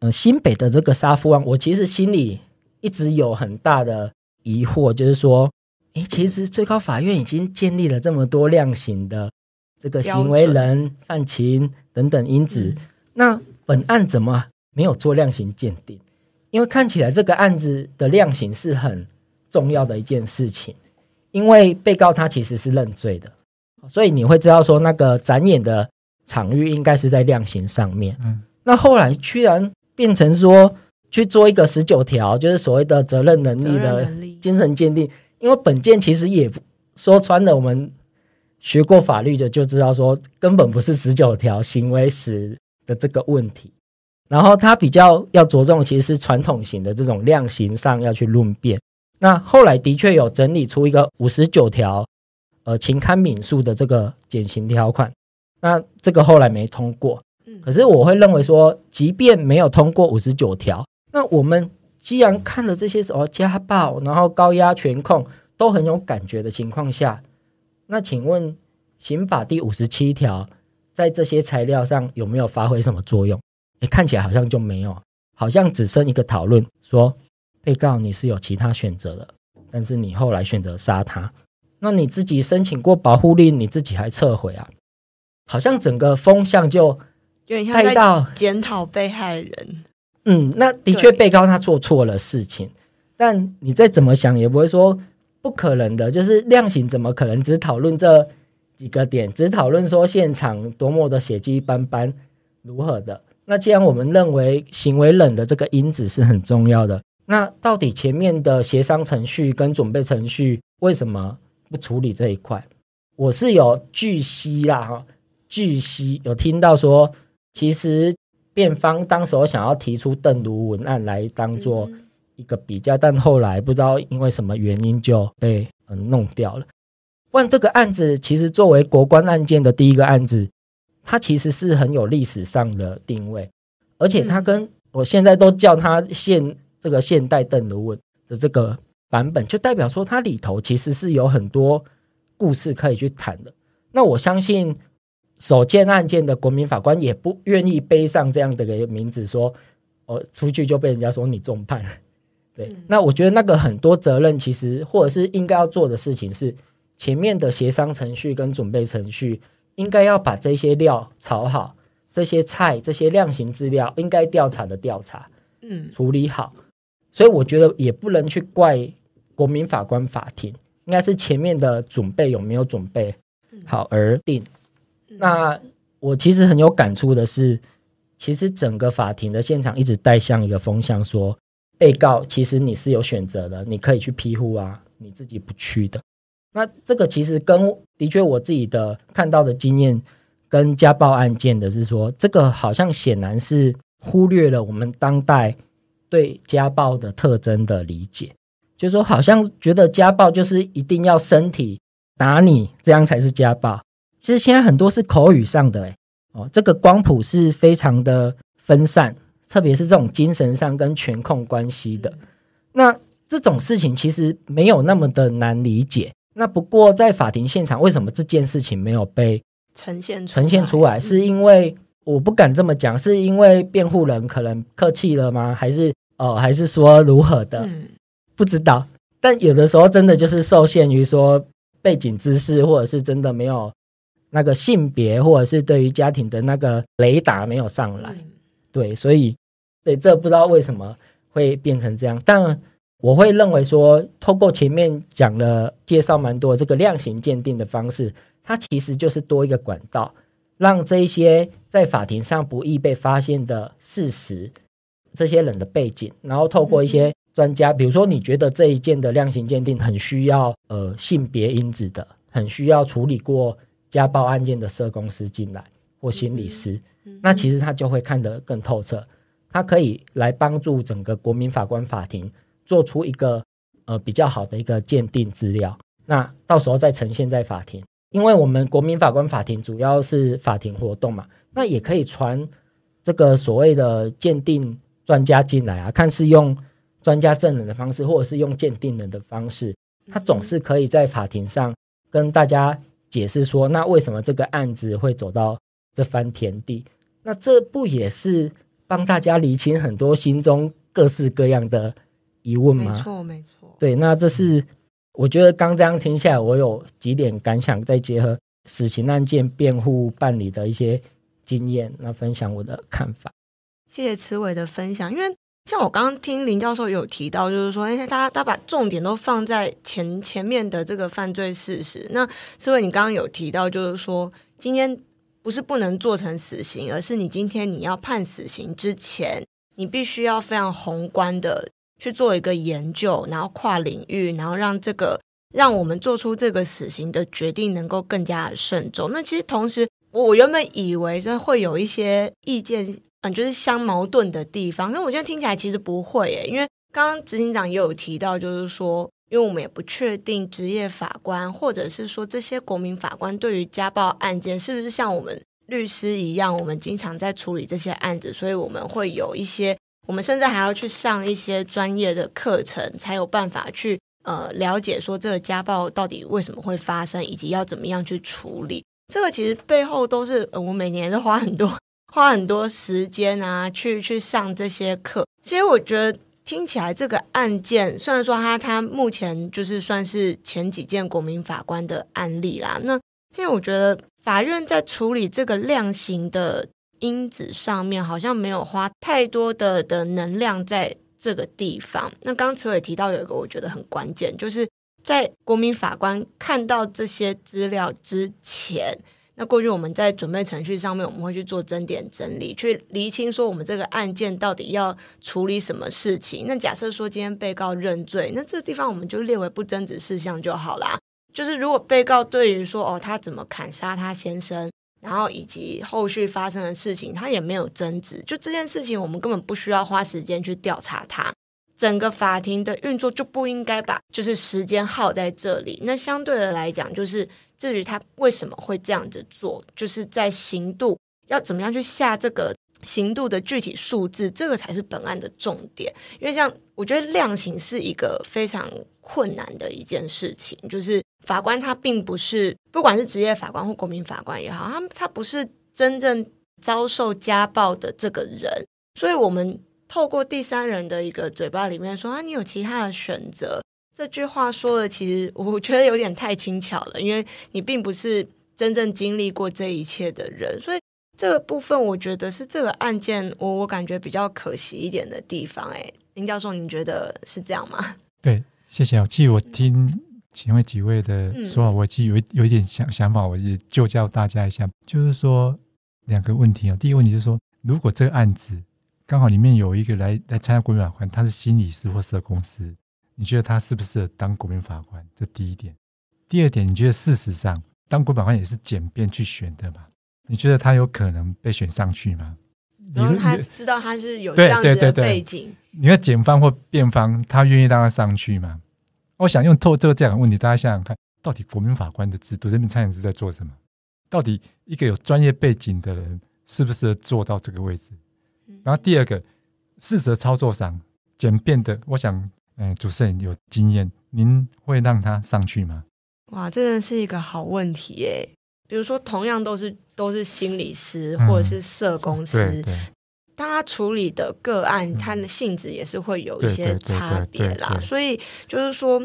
Speaker 4: 呃，新北的这个杀夫案，我其实心里一直有很大的疑惑，就是说，诶，其实最高法院已经建立了这么多量刑的这个行为人、犯情等等因子，那本案怎么没有做量刑鉴定？因为看起来这个案子的量刑是很重要的一件事情，因为被告他其实是认罪的，所以你会知道说那个展演的。场域应该是在量刑上面，嗯，那后来居然变成说去做一个十九条，就是所谓的责任能力的精神鉴定，因为本件其实也说穿了，我们学过法律的就知道说根本不是十九条行为史的这个问题，然后他比较要着重其实是传统型的这种量刑上要去论辩，那后来的确有整理出一个五十九条，呃，情堪敏诉的这个减刑条款。那这个后来没通过，可是我会认为说，即便没有通过五十九条，那我们既然看了这些什么家暴，然后高压权控都很有感觉的情况下，那请问刑法第五十七条在这些材料上有没有发挥什么作用？诶，看起来好像就没有，好像只剩一个讨论，说被告你是有其他选择的，但是你后来选择杀他，那你自己申请过保护令，你自己还撤回啊？好像整个风向就带到
Speaker 1: 检讨被害人。
Speaker 4: 嗯，那的确被告他做错了事情，但你再怎么想也不会说不可能的。就是量刑怎么可能只讨论这几个点，只讨论说现场多么的血迹斑斑如何的？那既然我们认为行为冷的这个因子是很重要的，那到底前面的协商程序跟准备程序为什么不处理这一块？我是有据悉啦哈。据悉有听到说，其实辩方当时想要提出邓如文案来当做一个比较，但后来不知道因为什么原因就被嗯弄掉了。问这个案子其实作为国关案件的第一个案子，它其实是很有历史上的定位，而且它跟我现在都叫它现这个现代邓如文的这个版本，就代表说它里头其实是有很多故事可以去谈的。那我相信。首件案件的国民法官也不愿意背上这样的一个名字，说哦，出去就被人家说你重判。(laughs) 对，那我觉得那个很多责任，其实或者是应该要做的事情是前面的协商程序跟准备程序，应该要把这些料炒好，这些菜、这些量刑资料应该调查的调查，嗯，处理好。所以我觉得也不能去怪国民法官法庭，应该是前面的准备有没有准备好而定。那我其实很有感触的是，其实整个法庭的现场一直带向一个风向说。被告其实你是有选择的，你可以去庇护啊，你自己不去的。那这个其实跟的确我自己的看到的经验跟家暴案件的是说，这个好像显然是忽略了我们当代对家暴的特征的理解，就是说好像觉得家暴就是一定要身体打你，这样才是家暴。其实现在很多是口语上的，诶，哦，这个光谱是非常的分散。特别是这种精神上跟权控关系的，那这种事情其实没有那么的难理解。那不过在法庭现场，为什么这件事情没有被
Speaker 1: 呈现
Speaker 4: 呈现出来？是因为我不敢这么讲，是因为辩护人可能客气了吗？还是哦，还是说如何的？不知道。但有的时候真的就是受限于说背景知识，或者是真的没有那个性别，或者是对于家庭的那个雷达没有上来。对，所以对，这不知道为什么会变成这样，但我会认为说，透过前面讲了介绍蛮多这个量刑鉴定的方式，它其实就是多一个管道，让这些在法庭上不易被发现的事实，这些人的背景，然后透过一些专家，比如说你觉得这一件的量刑鉴定很需要呃性别因子的，很需要处理过家暴案件的社工师进来或心理师。那其实他就会看得更透彻，他可以来帮助整个国民法官法庭做出一个呃比较好的一个鉴定资料。那到时候再呈现在法庭，因为我们国民法官法庭主要是法庭活动嘛，那也可以传这个所谓的鉴定专家进来啊，看是用专家证人的方式，或者是用鉴定人的方式，他总是可以在法庭上跟大家解释说，那为什么这个案子会走到这番田地。那这不也是帮大家理清很多心中各式各样的疑问吗？
Speaker 1: 没错，没错。
Speaker 4: 对，那这是我觉得刚这样听下来，我有几点感想，再结合死刑案件辩护办理的一些经验，那分享我的看法。
Speaker 1: 谢谢慈伟的分享，因为像我刚刚听林教授有提到，就是说，哎，他他把重点都放在前前面的这个犯罪事实。那思伟，你刚刚有提到，就是说今天。不是不能做成死刑，而是你今天你要判死刑之前，你必须要非常宏观的去做一个研究，然后跨领域，然后让这个让我们做出这个死刑的决定能够更加慎重。那其实同时，我原本以为这会有一些意见，嗯，就是相矛盾的地方。那我觉得听起来其实不会耶，因为刚刚执行长也有提到，就是说。因为我们也不确定职业法官，或者是说这些国民法官对于家暴案件是不是像我们律师一样，我们经常在处理这些案子，所以我们会有一些，我们甚至还要去上一些专业的课程，才有办法去呃了解说这个家暴到底为什么会发生，以及要怎么样去处理。这个其实背后都是呃我每年都花很多花很多时间啊，去去上这些课。其实我觉得。听起来这个案件，虽然说他他目前就是算是前几件国民法官的案例啦，那因为我觉得法院在处理这个量刑的因子上面，好像没有花太多的的能量在这个地方。那刚刚慈伟提到有一个我觉得很关键，就是在国民法官看到这些资料之前。那过去我们在准备程序上面，我们会去做争点整理，去厘清说我们这个案件到底要处理什么事情。那假设说今天被告认罪，那这个地方我们就列为不争执事项就好啦。就是如果被告对于说哦，他怎么砍杀他先生，然后以及后续发生的事情，他也没有争执，就这件事情我们根本不需要花时间去调查他。整个法庭的运作就不应该把就是时间耗在这里。那相对的来讲，就是。至于他为什么会这样子做，就是在刑度要怎么样去下这个刑度的具体数字，这个才是本案的重点。因为像我觉得量刑是一个非常困难的一件事情，就是法官他并不是，不管是职业法官或国民法官也好，他他不是真正遭受家暴的这个人，所以我们透过第三人的一个嘴巴里面说啊，你有其他的选择，这句话说的其实我觉得有点太轻巧了，因为你并不是真正经历过这一切的人，所以这个部分我觉得是这个案件我我感觉比较可惜一点的地方。哎，林教授，你觉得是这样吗？(laughs)
Speaker 2: 对，谢谢。其实我听。前面几位的说法，我其实有有一点想想法，我也就教大家一下，就是说两个问题啊。第一个问题就是说，如果这个案子刚好里面有一个来来参加国民法官，他是心理师或社工师，你觉得他适不适合当国民法官？这第一点。第二点，你觉得事实上当国民法官也是简便去选的吗？你觉得他有可能被选上去吗？
Speaker 1: 然后他知道他是有这样子的背景，
Speaker 2: 你看检方或辩方，他愿意让他上去吗？我想用透这个这样的问题，大家想想看，到底国民法官的制度，人民参与是在做什么？到底一个有专业背景的人，适不适合做到这个位置？然后第二个，事实操作上简便的，我想，嗯、呃，主持人有经验，您会让他上去吗？
Speaker 1: 哇，这真的是一个好问题耶！比如说，同样都是都是心理师或者是社工师，他处理的个案，他的性质也是会有一些差别啦。所以就是说，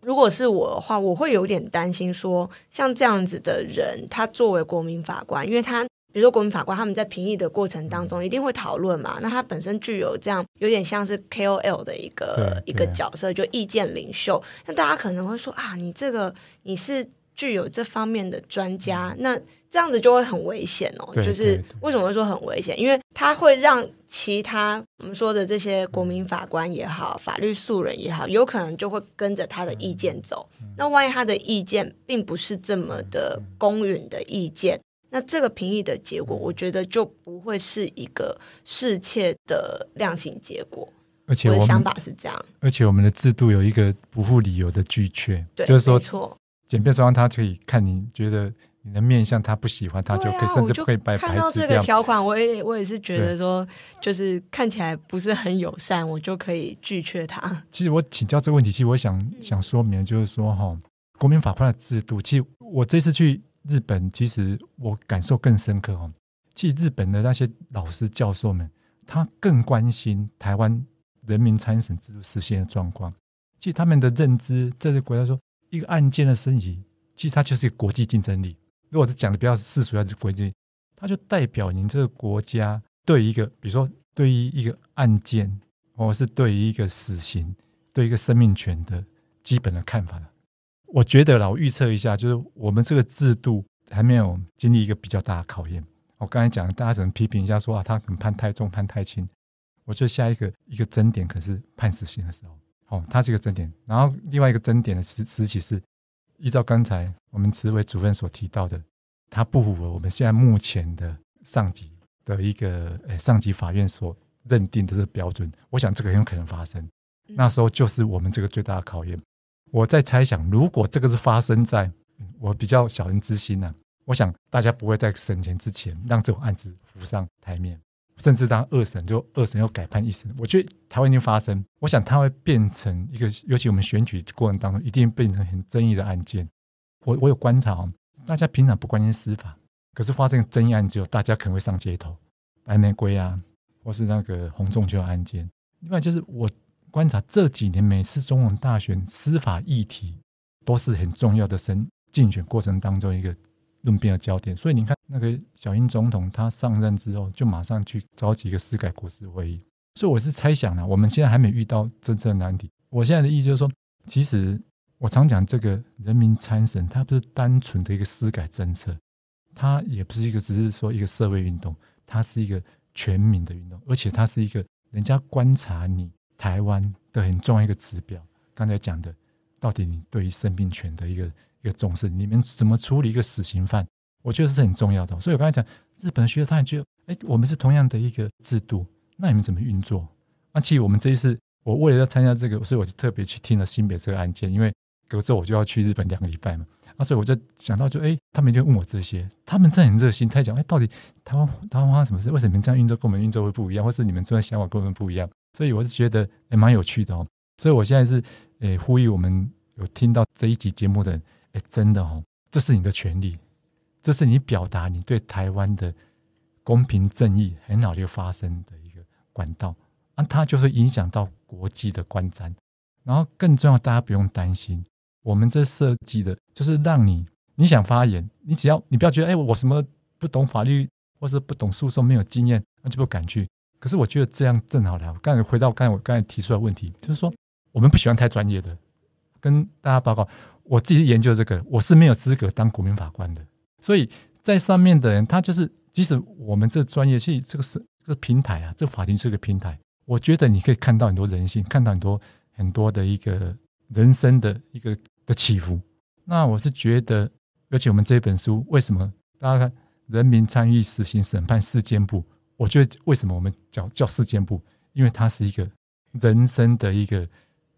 Speaker 1: 如果是我的话，我会有点担心说，像这样子的人，他作为国民法官，因为他比如说国民法官，他们在评议的过程当中一定会讨论嘛。那他本身具有这样有点像是 KOL 的一个一个角色，就意见领袖。那大家可能会说啊，你这个你是具有这方面的专家，那。这样子就会很危险哦，就是为什么会说很危险？因为他会让其他我们说的这些国民法官也好，法律素人也好，有可能就会跟着他的意见走。那万一他的意见并不是这么的公允的意见，那这个评议的结果，我觉得就不会是一个适切的量刑结果。
Speaker 2: 而且我，
Speaker 1: 我的想法是这样。
Speaker 2: 而且我们的制度有一个不负理由的拒绝，
Speaker 1: 对，
Speaker 2: 就是说，
Speaker 1: 错，
Speaker 2: 检辩双方他可以看你觉得。你的面相他不喜欢，他就可以甚至会被排斥掉。看到
Speaker 1: 这个条款，我也我也是觉得说，就是看起来不是很友善，我就可以拒绝他。
Speaker 2: 其实我请教这个问题，其实我想想说明，就是说哈，国民法官的制度，其实我这次去日本，其实我感受更深刻哦。其实日本的那些老师教授们，他更关心台湾人民参审制度实现的状况。其实他们的认知，这个国家说，一个案件的升级，其实它就是一个国际竞争力。如果是讲的比较世俗，还是国际，它就代表您这个国家对一个，比如说对于一个案件，或是对于一个死刑，对一个生命权的基本的看法。我觉得啦，我预测一下，就是我们这个制度还没有经历一个比较大的考验。我刚才讲，大家只能批评一下说啊，他可能判太重，判太轻。我觉得下一个一个争点可是判死刑的时候，哦，它是一个争点。然后另外一个争点的时时期是。依照刚才我们慈伟主任所提到的，它不符合我们现在目前的上级的一个诶上级法院所认定的这个标准。我想这个很有可能发生，那时候就是我们这个最大的考验。我在猜想，如果这个是发生在我比较小人之心呢、啊，我想大家不会在审前之前让这种案子浮上台面。甚至当二审就二审又改判一审，我觉得台湾已经发生，我想它会变成一个，尤其我们选举过程当中，一定变成很争议的案件。我我有观察哦，大家平常不关心司法，可是发生争议案之后，大家可能会上街头，白玫瑰啊，或是那个洪仲丘案件。另外就是我观察这几年每次总统大选，司法议题都是很重要的，选竞选过程当中一个。论辩的焦点，所以你看，那个小英总统他上任之后，就马上去召集一个司改国是会议。所以我是猜想呢，我们现在还没遇到真正的难题。我现在的意思就是说，其实我常讲这个人民参审，它不是单纯的一个司改政策，它也不是一个只是说一个社会运动，它是一个全民的运动，而且它是一个人家观察你台湾的很重要一个指标。刚才讲的，到底你对于生命权的一个。一个重视，你们怎么处理一个死刑犯？我觉得是很重要的。所以我刚才讲，日本的学者他也觉得，哎，我们是同样的一个制度，那你们怎么运作？那其实我们这一次，我为了要参加这个，所以我就特别去听了新北这个案件，因为隔周我就要去日本两个礼拜嘛。啊，所以我就想到就，就哎，他们就问我这些，他们真的很热心，他讲，哎，到底台湾台湾发生什么事？为什么你们这样运作跟我们运作会不一样？或是你们这边想法跟我们不一样？所以我是觉得也蛮有趣的哦。所以我现在是诶呼吁我们有听到这一集节目的人。哎，真的哦，这是你的权利，这是你表达你对台湾的公平正义很好的发声的一个管道，啊、它就会影响到国际的观瞻。然后更重要，大家不用担心，我们这设计的就是让你你想发言，你只要你不要觉得哎，我什么不懂法律或是不懂诉讼，没有经验，那就不敢去。可是我觉得这样正好了。我刚才回到刚才我刚才提出的问题，就是说我们不喜欢太专业的。跟大家报告，我自己研究这个，我是没有资格当国民法官的。所以在上面的人，他就是即使我们这专业，其实这个是这个平台啊，这法庭是个平台。我觉得你可以看到很多人性，看到很多很多的一个人生的一个的起伏。那我是觉得，而且我们这本书为什么大家看人民参与死刑审判事件簿？我觉得为什么我们叫叫事件簿？因为它是一个人生的一个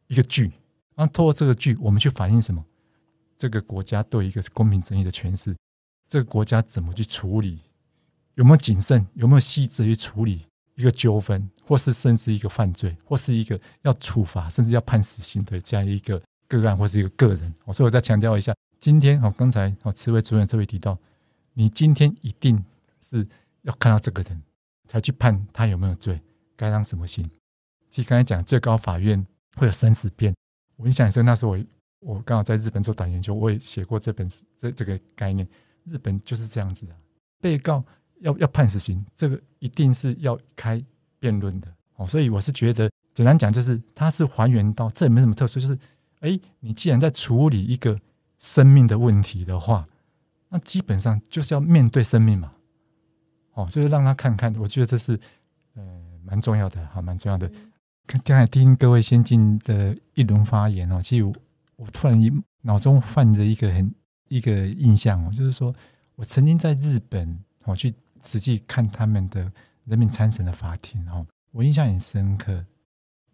Speaker 2: 一个剧。那透过这个剧，我们去反映什么？这个国家对一个公平正义的诠释，这个国家怎么去处理？有没有谨慎？有没有细致去处理一个纠纷，或是甚至一个犯罪，或是一个要处罚，甚至要判死刑的这样一个个案，或是一个个人？所以我再强调一下，今天哦，刚才哦，慈惠主任特别提到，你今天一定是要看到这个人。才去判他有没有罪，该当什么刑。其实刚才讲最高法院会有生死辩，我印象很深。那时候我我刚好在日本做短研究，我也写过这本这这个概念。日本就是这样子的，被告要要判死刑，这个一定是要开辩论的哦。所以我是觉得，简单讲就是，它是还原到这也没什么特殊，就是哎，你既然在处理一个生命的问题的话，那基本上就是要面对生命嘛。哦，就是让他看看，我觉得这是呃蛮重要的，好，蛮重要的。刚才听各位先进的一轮发言哦，其实我，我突然一脑中泛着一个很一个印象哦，就是说我曾经在日本我去实际看他们的人民参审的法庭哦，我印象很深刻。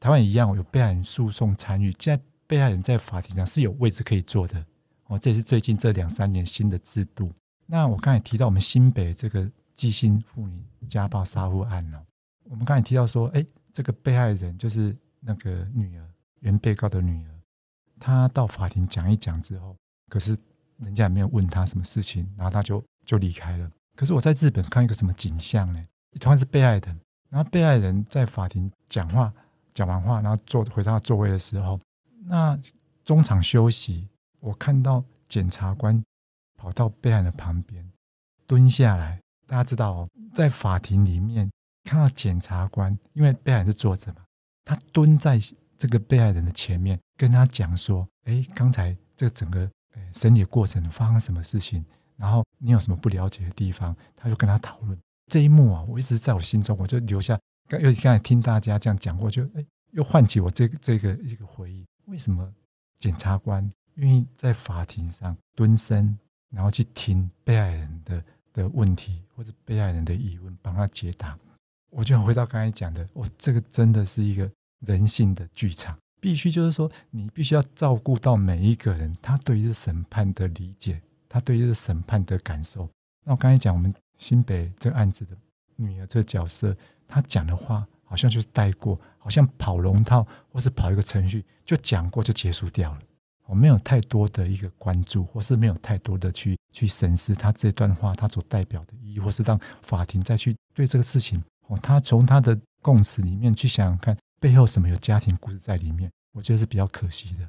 Speaker 2: 台湾一样有被害人诉讼参与，现在被害人在法庭上是有位置可以坐的哦，这也是最近这两三年新的制度。那我刚才提到我们新北这个。继兴妇女家暴杀夫案呢，我们刚才提到说，哎，这个被害人就是那个女儿，原被告的女儿，她到法庭讲一讲之后，可是人家也没有问她什么事情，然后她就就离开了。可是我在日本看一个什么景象呢？同样是被害人，然后被害人在法庭讲话，讲完话，然后坐回到座位的时候，那中场休息，我看到检察官跑到被害人的旁边蹲下来。大家知道哦，在法庭里面看到检察官，因为被害人是坐着嘛，他蹲在这个被害人的前面，跟他讲说：“哎，刚才这整个审理过程发生什么事情？然后你有什么不了解的地方？”他就跟他讨论这一幕啊，我一直在我心中，我就留下。刚又刚才听大家这样讲过，就哎，又唤起我这个这个一个回忆。为什么检察官愿意在法庭上蹲身，然后去听被害人的？的问题或者被害人的疑问，帮他解答。我就回到刚才讲的，我，这个真的是一个人性的剧场，必须就是说，你必须要照顾到每一个人，他对于审判的理解，他对于审判的感受。那我刚才讲，我们新北这个案子的女儿这个角色，她讲的话好像就带过，好像跑龙套或是跑一个程序，就讲过就结束掉了。我没有太多的一个关注，或是没有太多的去去审视他这段话，他所代表的意义，或是让法庭再去对这个事情，哦，他从他的供词里面去想想看，背后什么有家庭故事在里面，我觉得是比较可惜的。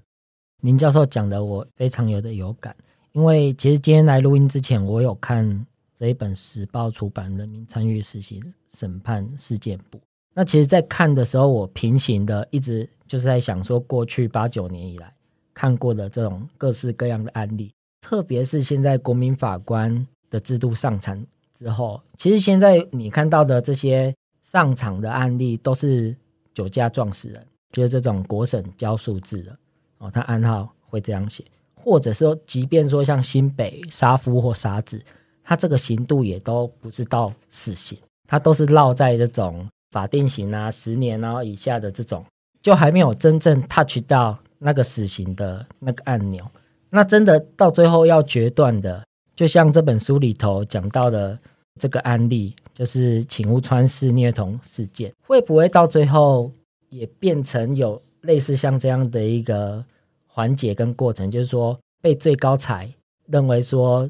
Speaker 4: 林教授讲的我非常有的有感，因为其实今天来录音之前，我有看这一本时报出版《人民参与死刑审判事件簿》，那其实，在看的时候，我平行的一直就是在想说，过去八九年以来。看过的这种各式各样的案例，特别是现在国民法官的制度上场之后，其实现在你看到的这些上场的案例，都是酒驾撞死人，就是这种国审交数字的哦，他案号会这样写，或者说，即便说像新北杀夫或杀子，他这个刑度也都不是到死刑，他都是落在这种法定刑啊十年然后以下的这种，就还没有真正 touch 到。那个死刑的那个按钮，那真的到最后要决断的，就像这本书里头讲到的这个案例，就是请屋川市虐童事件，会不会到最后也变成有类似像这样的一个环节跟过程？就是说，被最高裁认为说，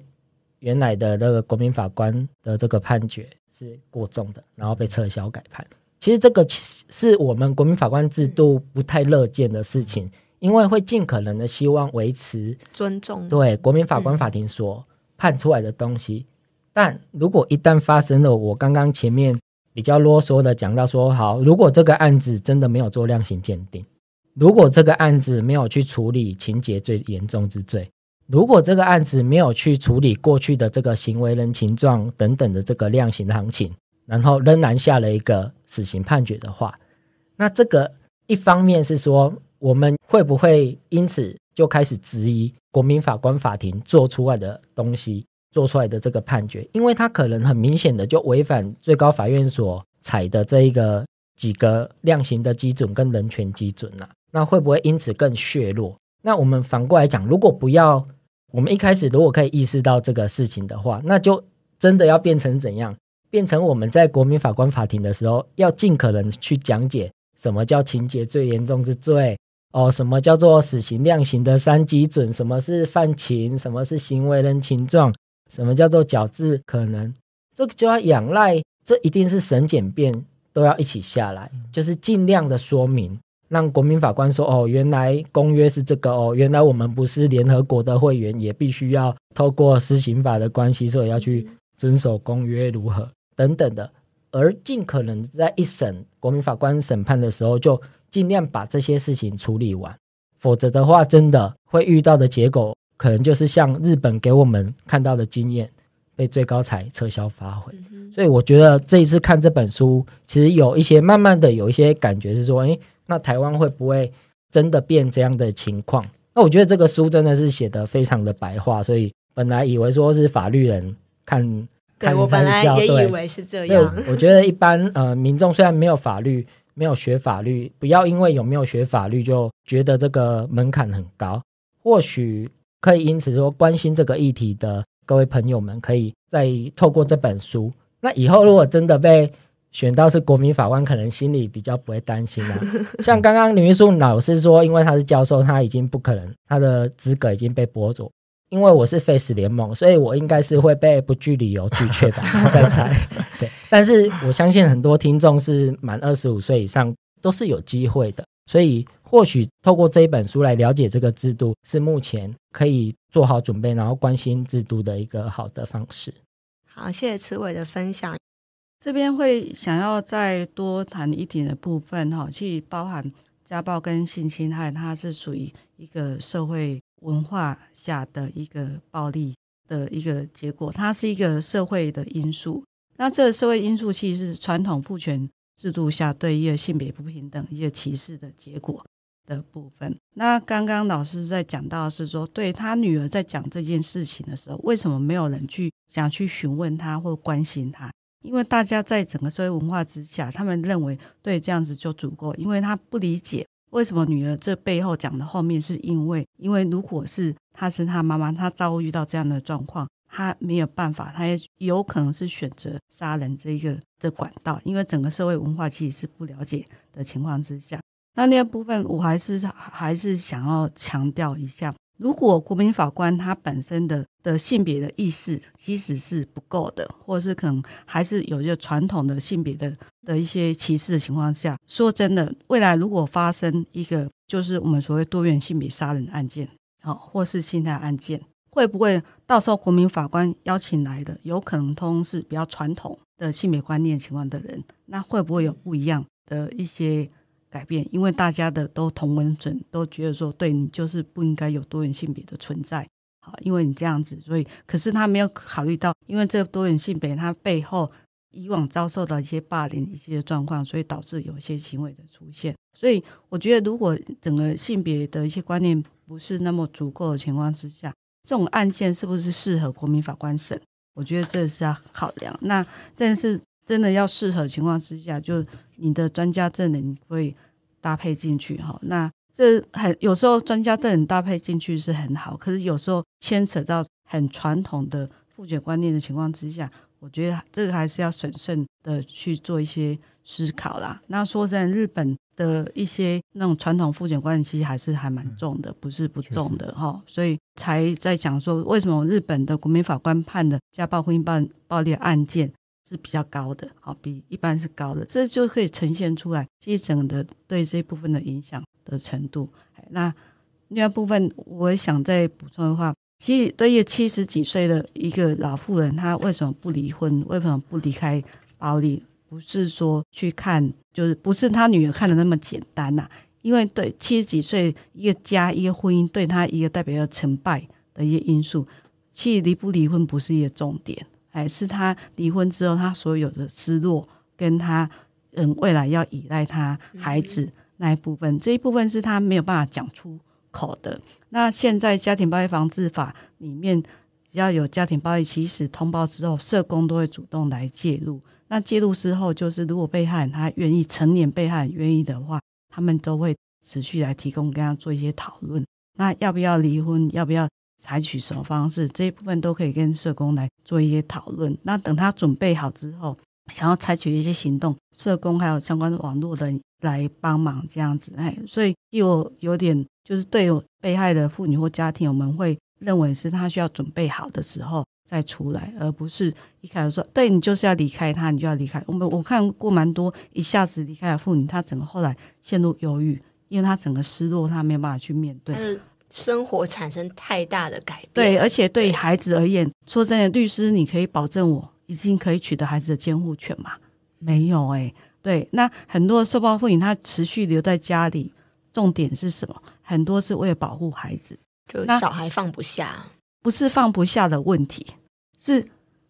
Speaker 4: 原来的那个国民法官的这个判决是过重的，然后被撤销改判。其实这个其实是我们国民法官制度不太乐见的事情，因为会尽可能的希望维持
Speaker 1: 尊重
Speaker 4: 对国民法官法庭所判出来的东西。但如果一旦发生了，我刚刚前面比较啰嗦的讲到说，好，如果这个案子真的没有做量刑鉴定，如果这个案子没有去处理情节最严重之罪，如果这个案子没有去处理过去的这个行为人情状等等的这个量刑行情，然后仍然下了一个死刑判决的话，那这个一方面是说，我们会不会因此就开始质疑国民法官法庭做出来的东西？做出来的这个判决，因为他可能很明显的就违反最高法院所采的这一个几个量刑的基准跟人权基准啊，那会不会因此更削弱？那我们反过来讲，如果不要，我们一开始如果可以意识到这个事情的话，那就真的要变成怎样？变成我们在国民法官法庭的时候，要尽可能去讲解什么叫情节最严重之罪哦，什么叫做死刑量刑的三基准，什么是犯情，什么是行为人情状。什么叫做矫治可能？这个就要仰赖，这一定是审检辩都要一起下来，就是尽量的说明，让国民法官说：哦，原来公约是这个哦，原来我们不是联合国的会员，也必须要透过施行法的关系，所以要去遵守公约，如何等等的，而尽可能在一审国民法官审判的时候，就尽量把这些事情处理完，否则的话，真的会遇到的结果。可能就是像日本给我们看到的经验，被最高裁撤销发回。所以我觉得这一次看这本书，其实有一些慢慢的有一些感觉是说，诶，那台湾会不会真的变这样的情况？那我觉得这个书真的是写得非常的白话，所以本来以为说是法律人看，
Speaker 1: 对
Speaker 4: 看
Speaker 1: 我本来也以为是这样。
Speaker 4: 我觉得一般呃民众虽然没有法律，没有学法律，不要因为有没有学法律就觉得这个门槛很高，或许。可以因此说，关心这个议题的各位朋友们，可以再透过这本书。那以后如果真的被选到是国民法官，可能心里比较不会担心了。(laughs) 像刚刚林玉树老师说，因为他是教授，他已经不可能，他的资格已经被剥夺。因为我是 Face 联盟，所以我应该是会被不具理由拒绝吧？(laughs) 我在猜。(laughs) 对，但是我相信很多听众是满二十五岁以上，都是有机会的。所以。或许透过这一本书来了解这个制度，是目前可以做好准备，然后关心制度的一个好的方式。
Speaker 1: 好，谢谢慈伟的分享。
Speaker 3: 这边会想要再多谈一点的部分哈，去包含家暴跟性侵害，它是属于一个社会文化下的一个暴力的一个结果，它是一个社会的因素。那这个社会因素其实是传统父权制度下对一个性别不平等、一个歧视的结果。的部分，那刚刚老师在讲到是说，对他女儿在讲这件事情的时候，为什么没有人去想去询问他或关心他？因为大家在整个社会文化之下，他们认为对这样子就足够，因为他不理解为什么女儿这背后讲的后面是因为，因为如果是他是他妈妈，他遭遇到这样的状况，他没有办法，他也有可能是选择杀人这一个的管道，因为整个社会文化其实是不了解的情况之下。那那个部分，我还是还是想要强调一下，如果国民法官他本身的的性别的意识其实是不够的，或者是可能还是有一个传统的性别的的一些歧视的情况下，说真的，未来如果发生一个就是我们所谓多元性别杀人案件，好，或是性态案件，会不会到时候国民法官邀请来的有可能通是比较传统的性别观念情况的人，那会不会有不一样的一些？改变，因为大家的都同文准，都觉得说，对你就是不应该有多元性别的存在，好，因为你这样子，所以可是他没有考虑到，因为这个多元性别它背后以往遭受到一些霸凌一些状况，所以导致有一些行为的出现。所以我觉得，如果整个性别的一些观念不是那么足够的情况之下，这种案件是不是适合国民法官审？我觉得这是要考量。那但是真的要适合情况之下，就你的专家证人会。搭配进去哈，那这很有时候专家证人搭配进去是很好，可是有时候牵扯到很传统的父权观念的情况之下，我觉得这个还是要审慎的去做一些思考啦。那说真的，日本的一些那种传统父权观念其实还是还蛮重的，不是不重的哈。所以才在讲说，为什么日本的国民法官判的家暴、婚姻暴暴力案件是比较高的，好，比一般是高的，这就可以呈现出来，其实整个的对这部分的影响的程度。那另外部分，我想再补充的话，其实对于七十几岁的一个老妇人，她为什么不离婚？为什么不离开暴力？不是说去看，就是不是他女儿看的那么简单呐、啊。因为对七十几岁一个家一个婚姻，对他一个代表要成败的一些因素。其实离不离婚不是一个重点，哎是他离婚之后，他所有的失落，跟他嗯未来要依赖他孩子那一部分，嗯、这一部分是他没有办法讲出口的。那现在家庭暴力防治法里面，只要有家庭暴力，其实通报之后，社工都会主动来介入。那介入之后，就是如果被害人他愿意，成年被害人愿意的话，他们都会持续来提供跟他做一些讨论。那要不要离婚？要不要采取什么方式？这一部分都可以跟社工来做一些讨论。那等他准备好之后，想要采取一些行动，社工还有相关的网络的来帮忙这样子。哎，所以有有点就是对被害的妇女或家庭，我们会认为是他需要准备好的时候。再出来，而不是一开始说，对，你就是要离开他，你就要离开。我们我看过蛮多一下子离开的妇女，她整个后来陷入忧郁，因为她整个失落，她没有办法去面
Speaker 1: 对，生活产生太大的改变。
Speaker 3: 对，而且对孩子而言，说真的，律师，你可以保证我已经可以取得孩子的监护权吗？没有哎、欸。对，那很多受暴妇女她持续留在家里，重点是什么？很多是为了保护孩子，
Speaker 1: 就小孩放不下。
Speaker 3: 不是放不下的问题，是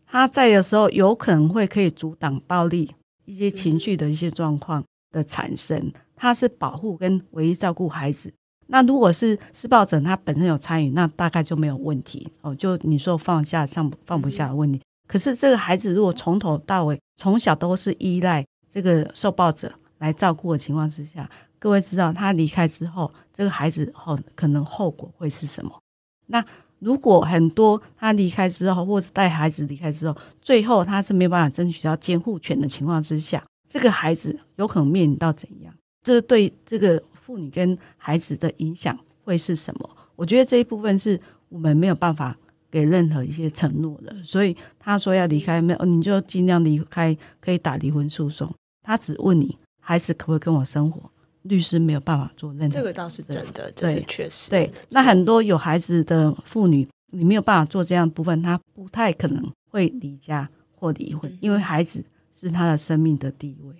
Speaker 3: 他在的时候有可能会可以阻挡暴力一些情绪的一些状况的产生。他是保护跟唯一照顾孩子。那如果是施暴者他本身有参与，那大概就没有问题哦。就你说放下上放不下的问题。可是这个孩子如果从头到尾从小都是依赖这个受暴者来照顾的情况之下，各位知道他离开之后，这个孩子后可能后果会是什么？那。如果很多他离开之后，或者带孩子离开之后，最后他是没有办法争取到监护权的情况之下，这个孩子有可能面临到怎样？这对这个妇女跟孩子的影响会是什么？我觉得这一部分是我们没有办法给任何一些承诺的。所以他说要离开，没有你就尽量离开，可以打离婚诉讼。他只问你孩子可不可以跟我生活。律师没有办法做认证，
Speaker 1: 这个倒是真的，这是确实。
Speaker 3: 对，那很多有孩子的妇女，你没有办法做这样的部分，她不太可能会离家或离婚，因为孩子是她的生命的地位。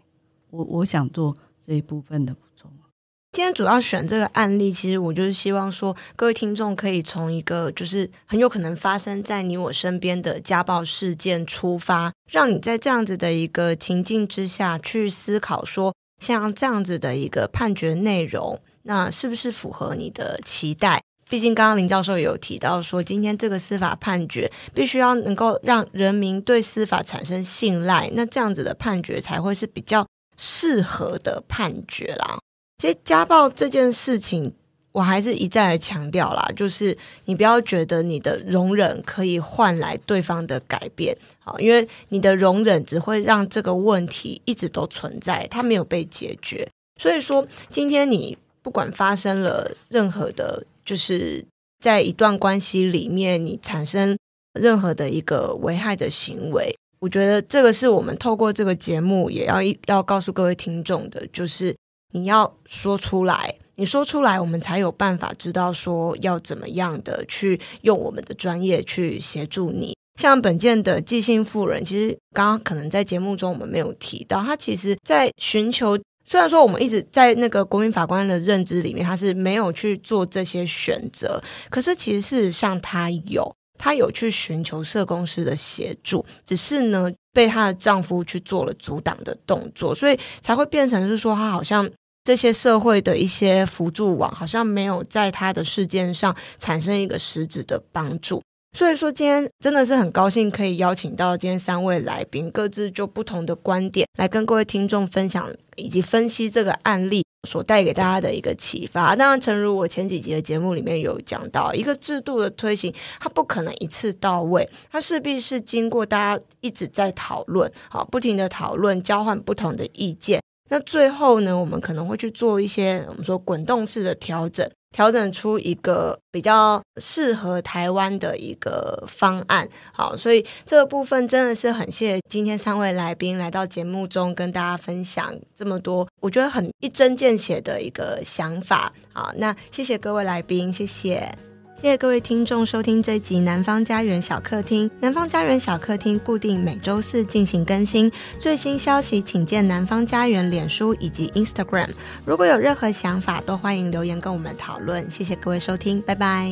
Speaker 3: 我我想做这一部分的补充。
Speaker 1: 今天主要选这个案例，其实我就是希望说，各位听众可以从一个就是很有可能发生在你我身边的家暴事件出发，让你在这样子的一个情境之下去思考说。像这样子的一个判决内容，那是不是符合你的期待？毕竟刚刚林教授有提到说，今天这个司法判决必须要能够让人民对司法产生信赖，那这样子的判决才会是比较适合的判决啦。其实家暴这件事情。我还是一再强调啦，就是你不要觉得你的容忍可以换来对方的改变，好，因为你的容忍只会让这个问题一直都存在，它没有被解决。所以说，今天你不管发生了任何的，就是在一段关系里面，你产生任何的一个危害的行为，我觉得这个是我们透过这个节目也要要告诉各位听众的，就是你要说出来。你说出来，我们才有办法知道说要怎么样的去用我们的专业去协助你。像本件的纪姓妇人，其实刚刚可能在节目中我们没有提到，他其实在寻求，虽然说我们一直在那个国民法官的认知里面，他是没有去做这些选择，可是其实事实上他有，他有去寻求社工师的协助，只是呢被她的丈夫去做了阻挡的动作，所以才会变成是说她好像。这些社会的一些辅助网好像没有在他的事件上产生一个实质的帮助，所以说今天真的是很高兴可以邀请到今天三位来宾，各自就不同的观点来跟各位听众分享以及分析这个案例，所带给大家的一个启发。当然，诚如我前几集的节目里面有讲到，一个制度的推行，它不可能一次到位，它势必是经过大家一直在讨论，好，不停的讨论，交换不同的意见。那最后呢，我们可能会去做一些我们说滚动式的调整，调整出一个比较适合台湾的一个方案。好，所以这个部分真的是很谢谢今天三位来宾来到节目中跟大家分享这么多，我觉得很一针见血的一个想法。好，那谢谢各位来宾，谢谢。谢谢各位听众收听这一集《南方家园小客厅》。南方家园小客厅固定每周四进行更新，最新消息请见南方家园脸书以及 Instagram。如果有任何想法，都欢迎留言跟我们讨论。谢谢各位收听，拜拜。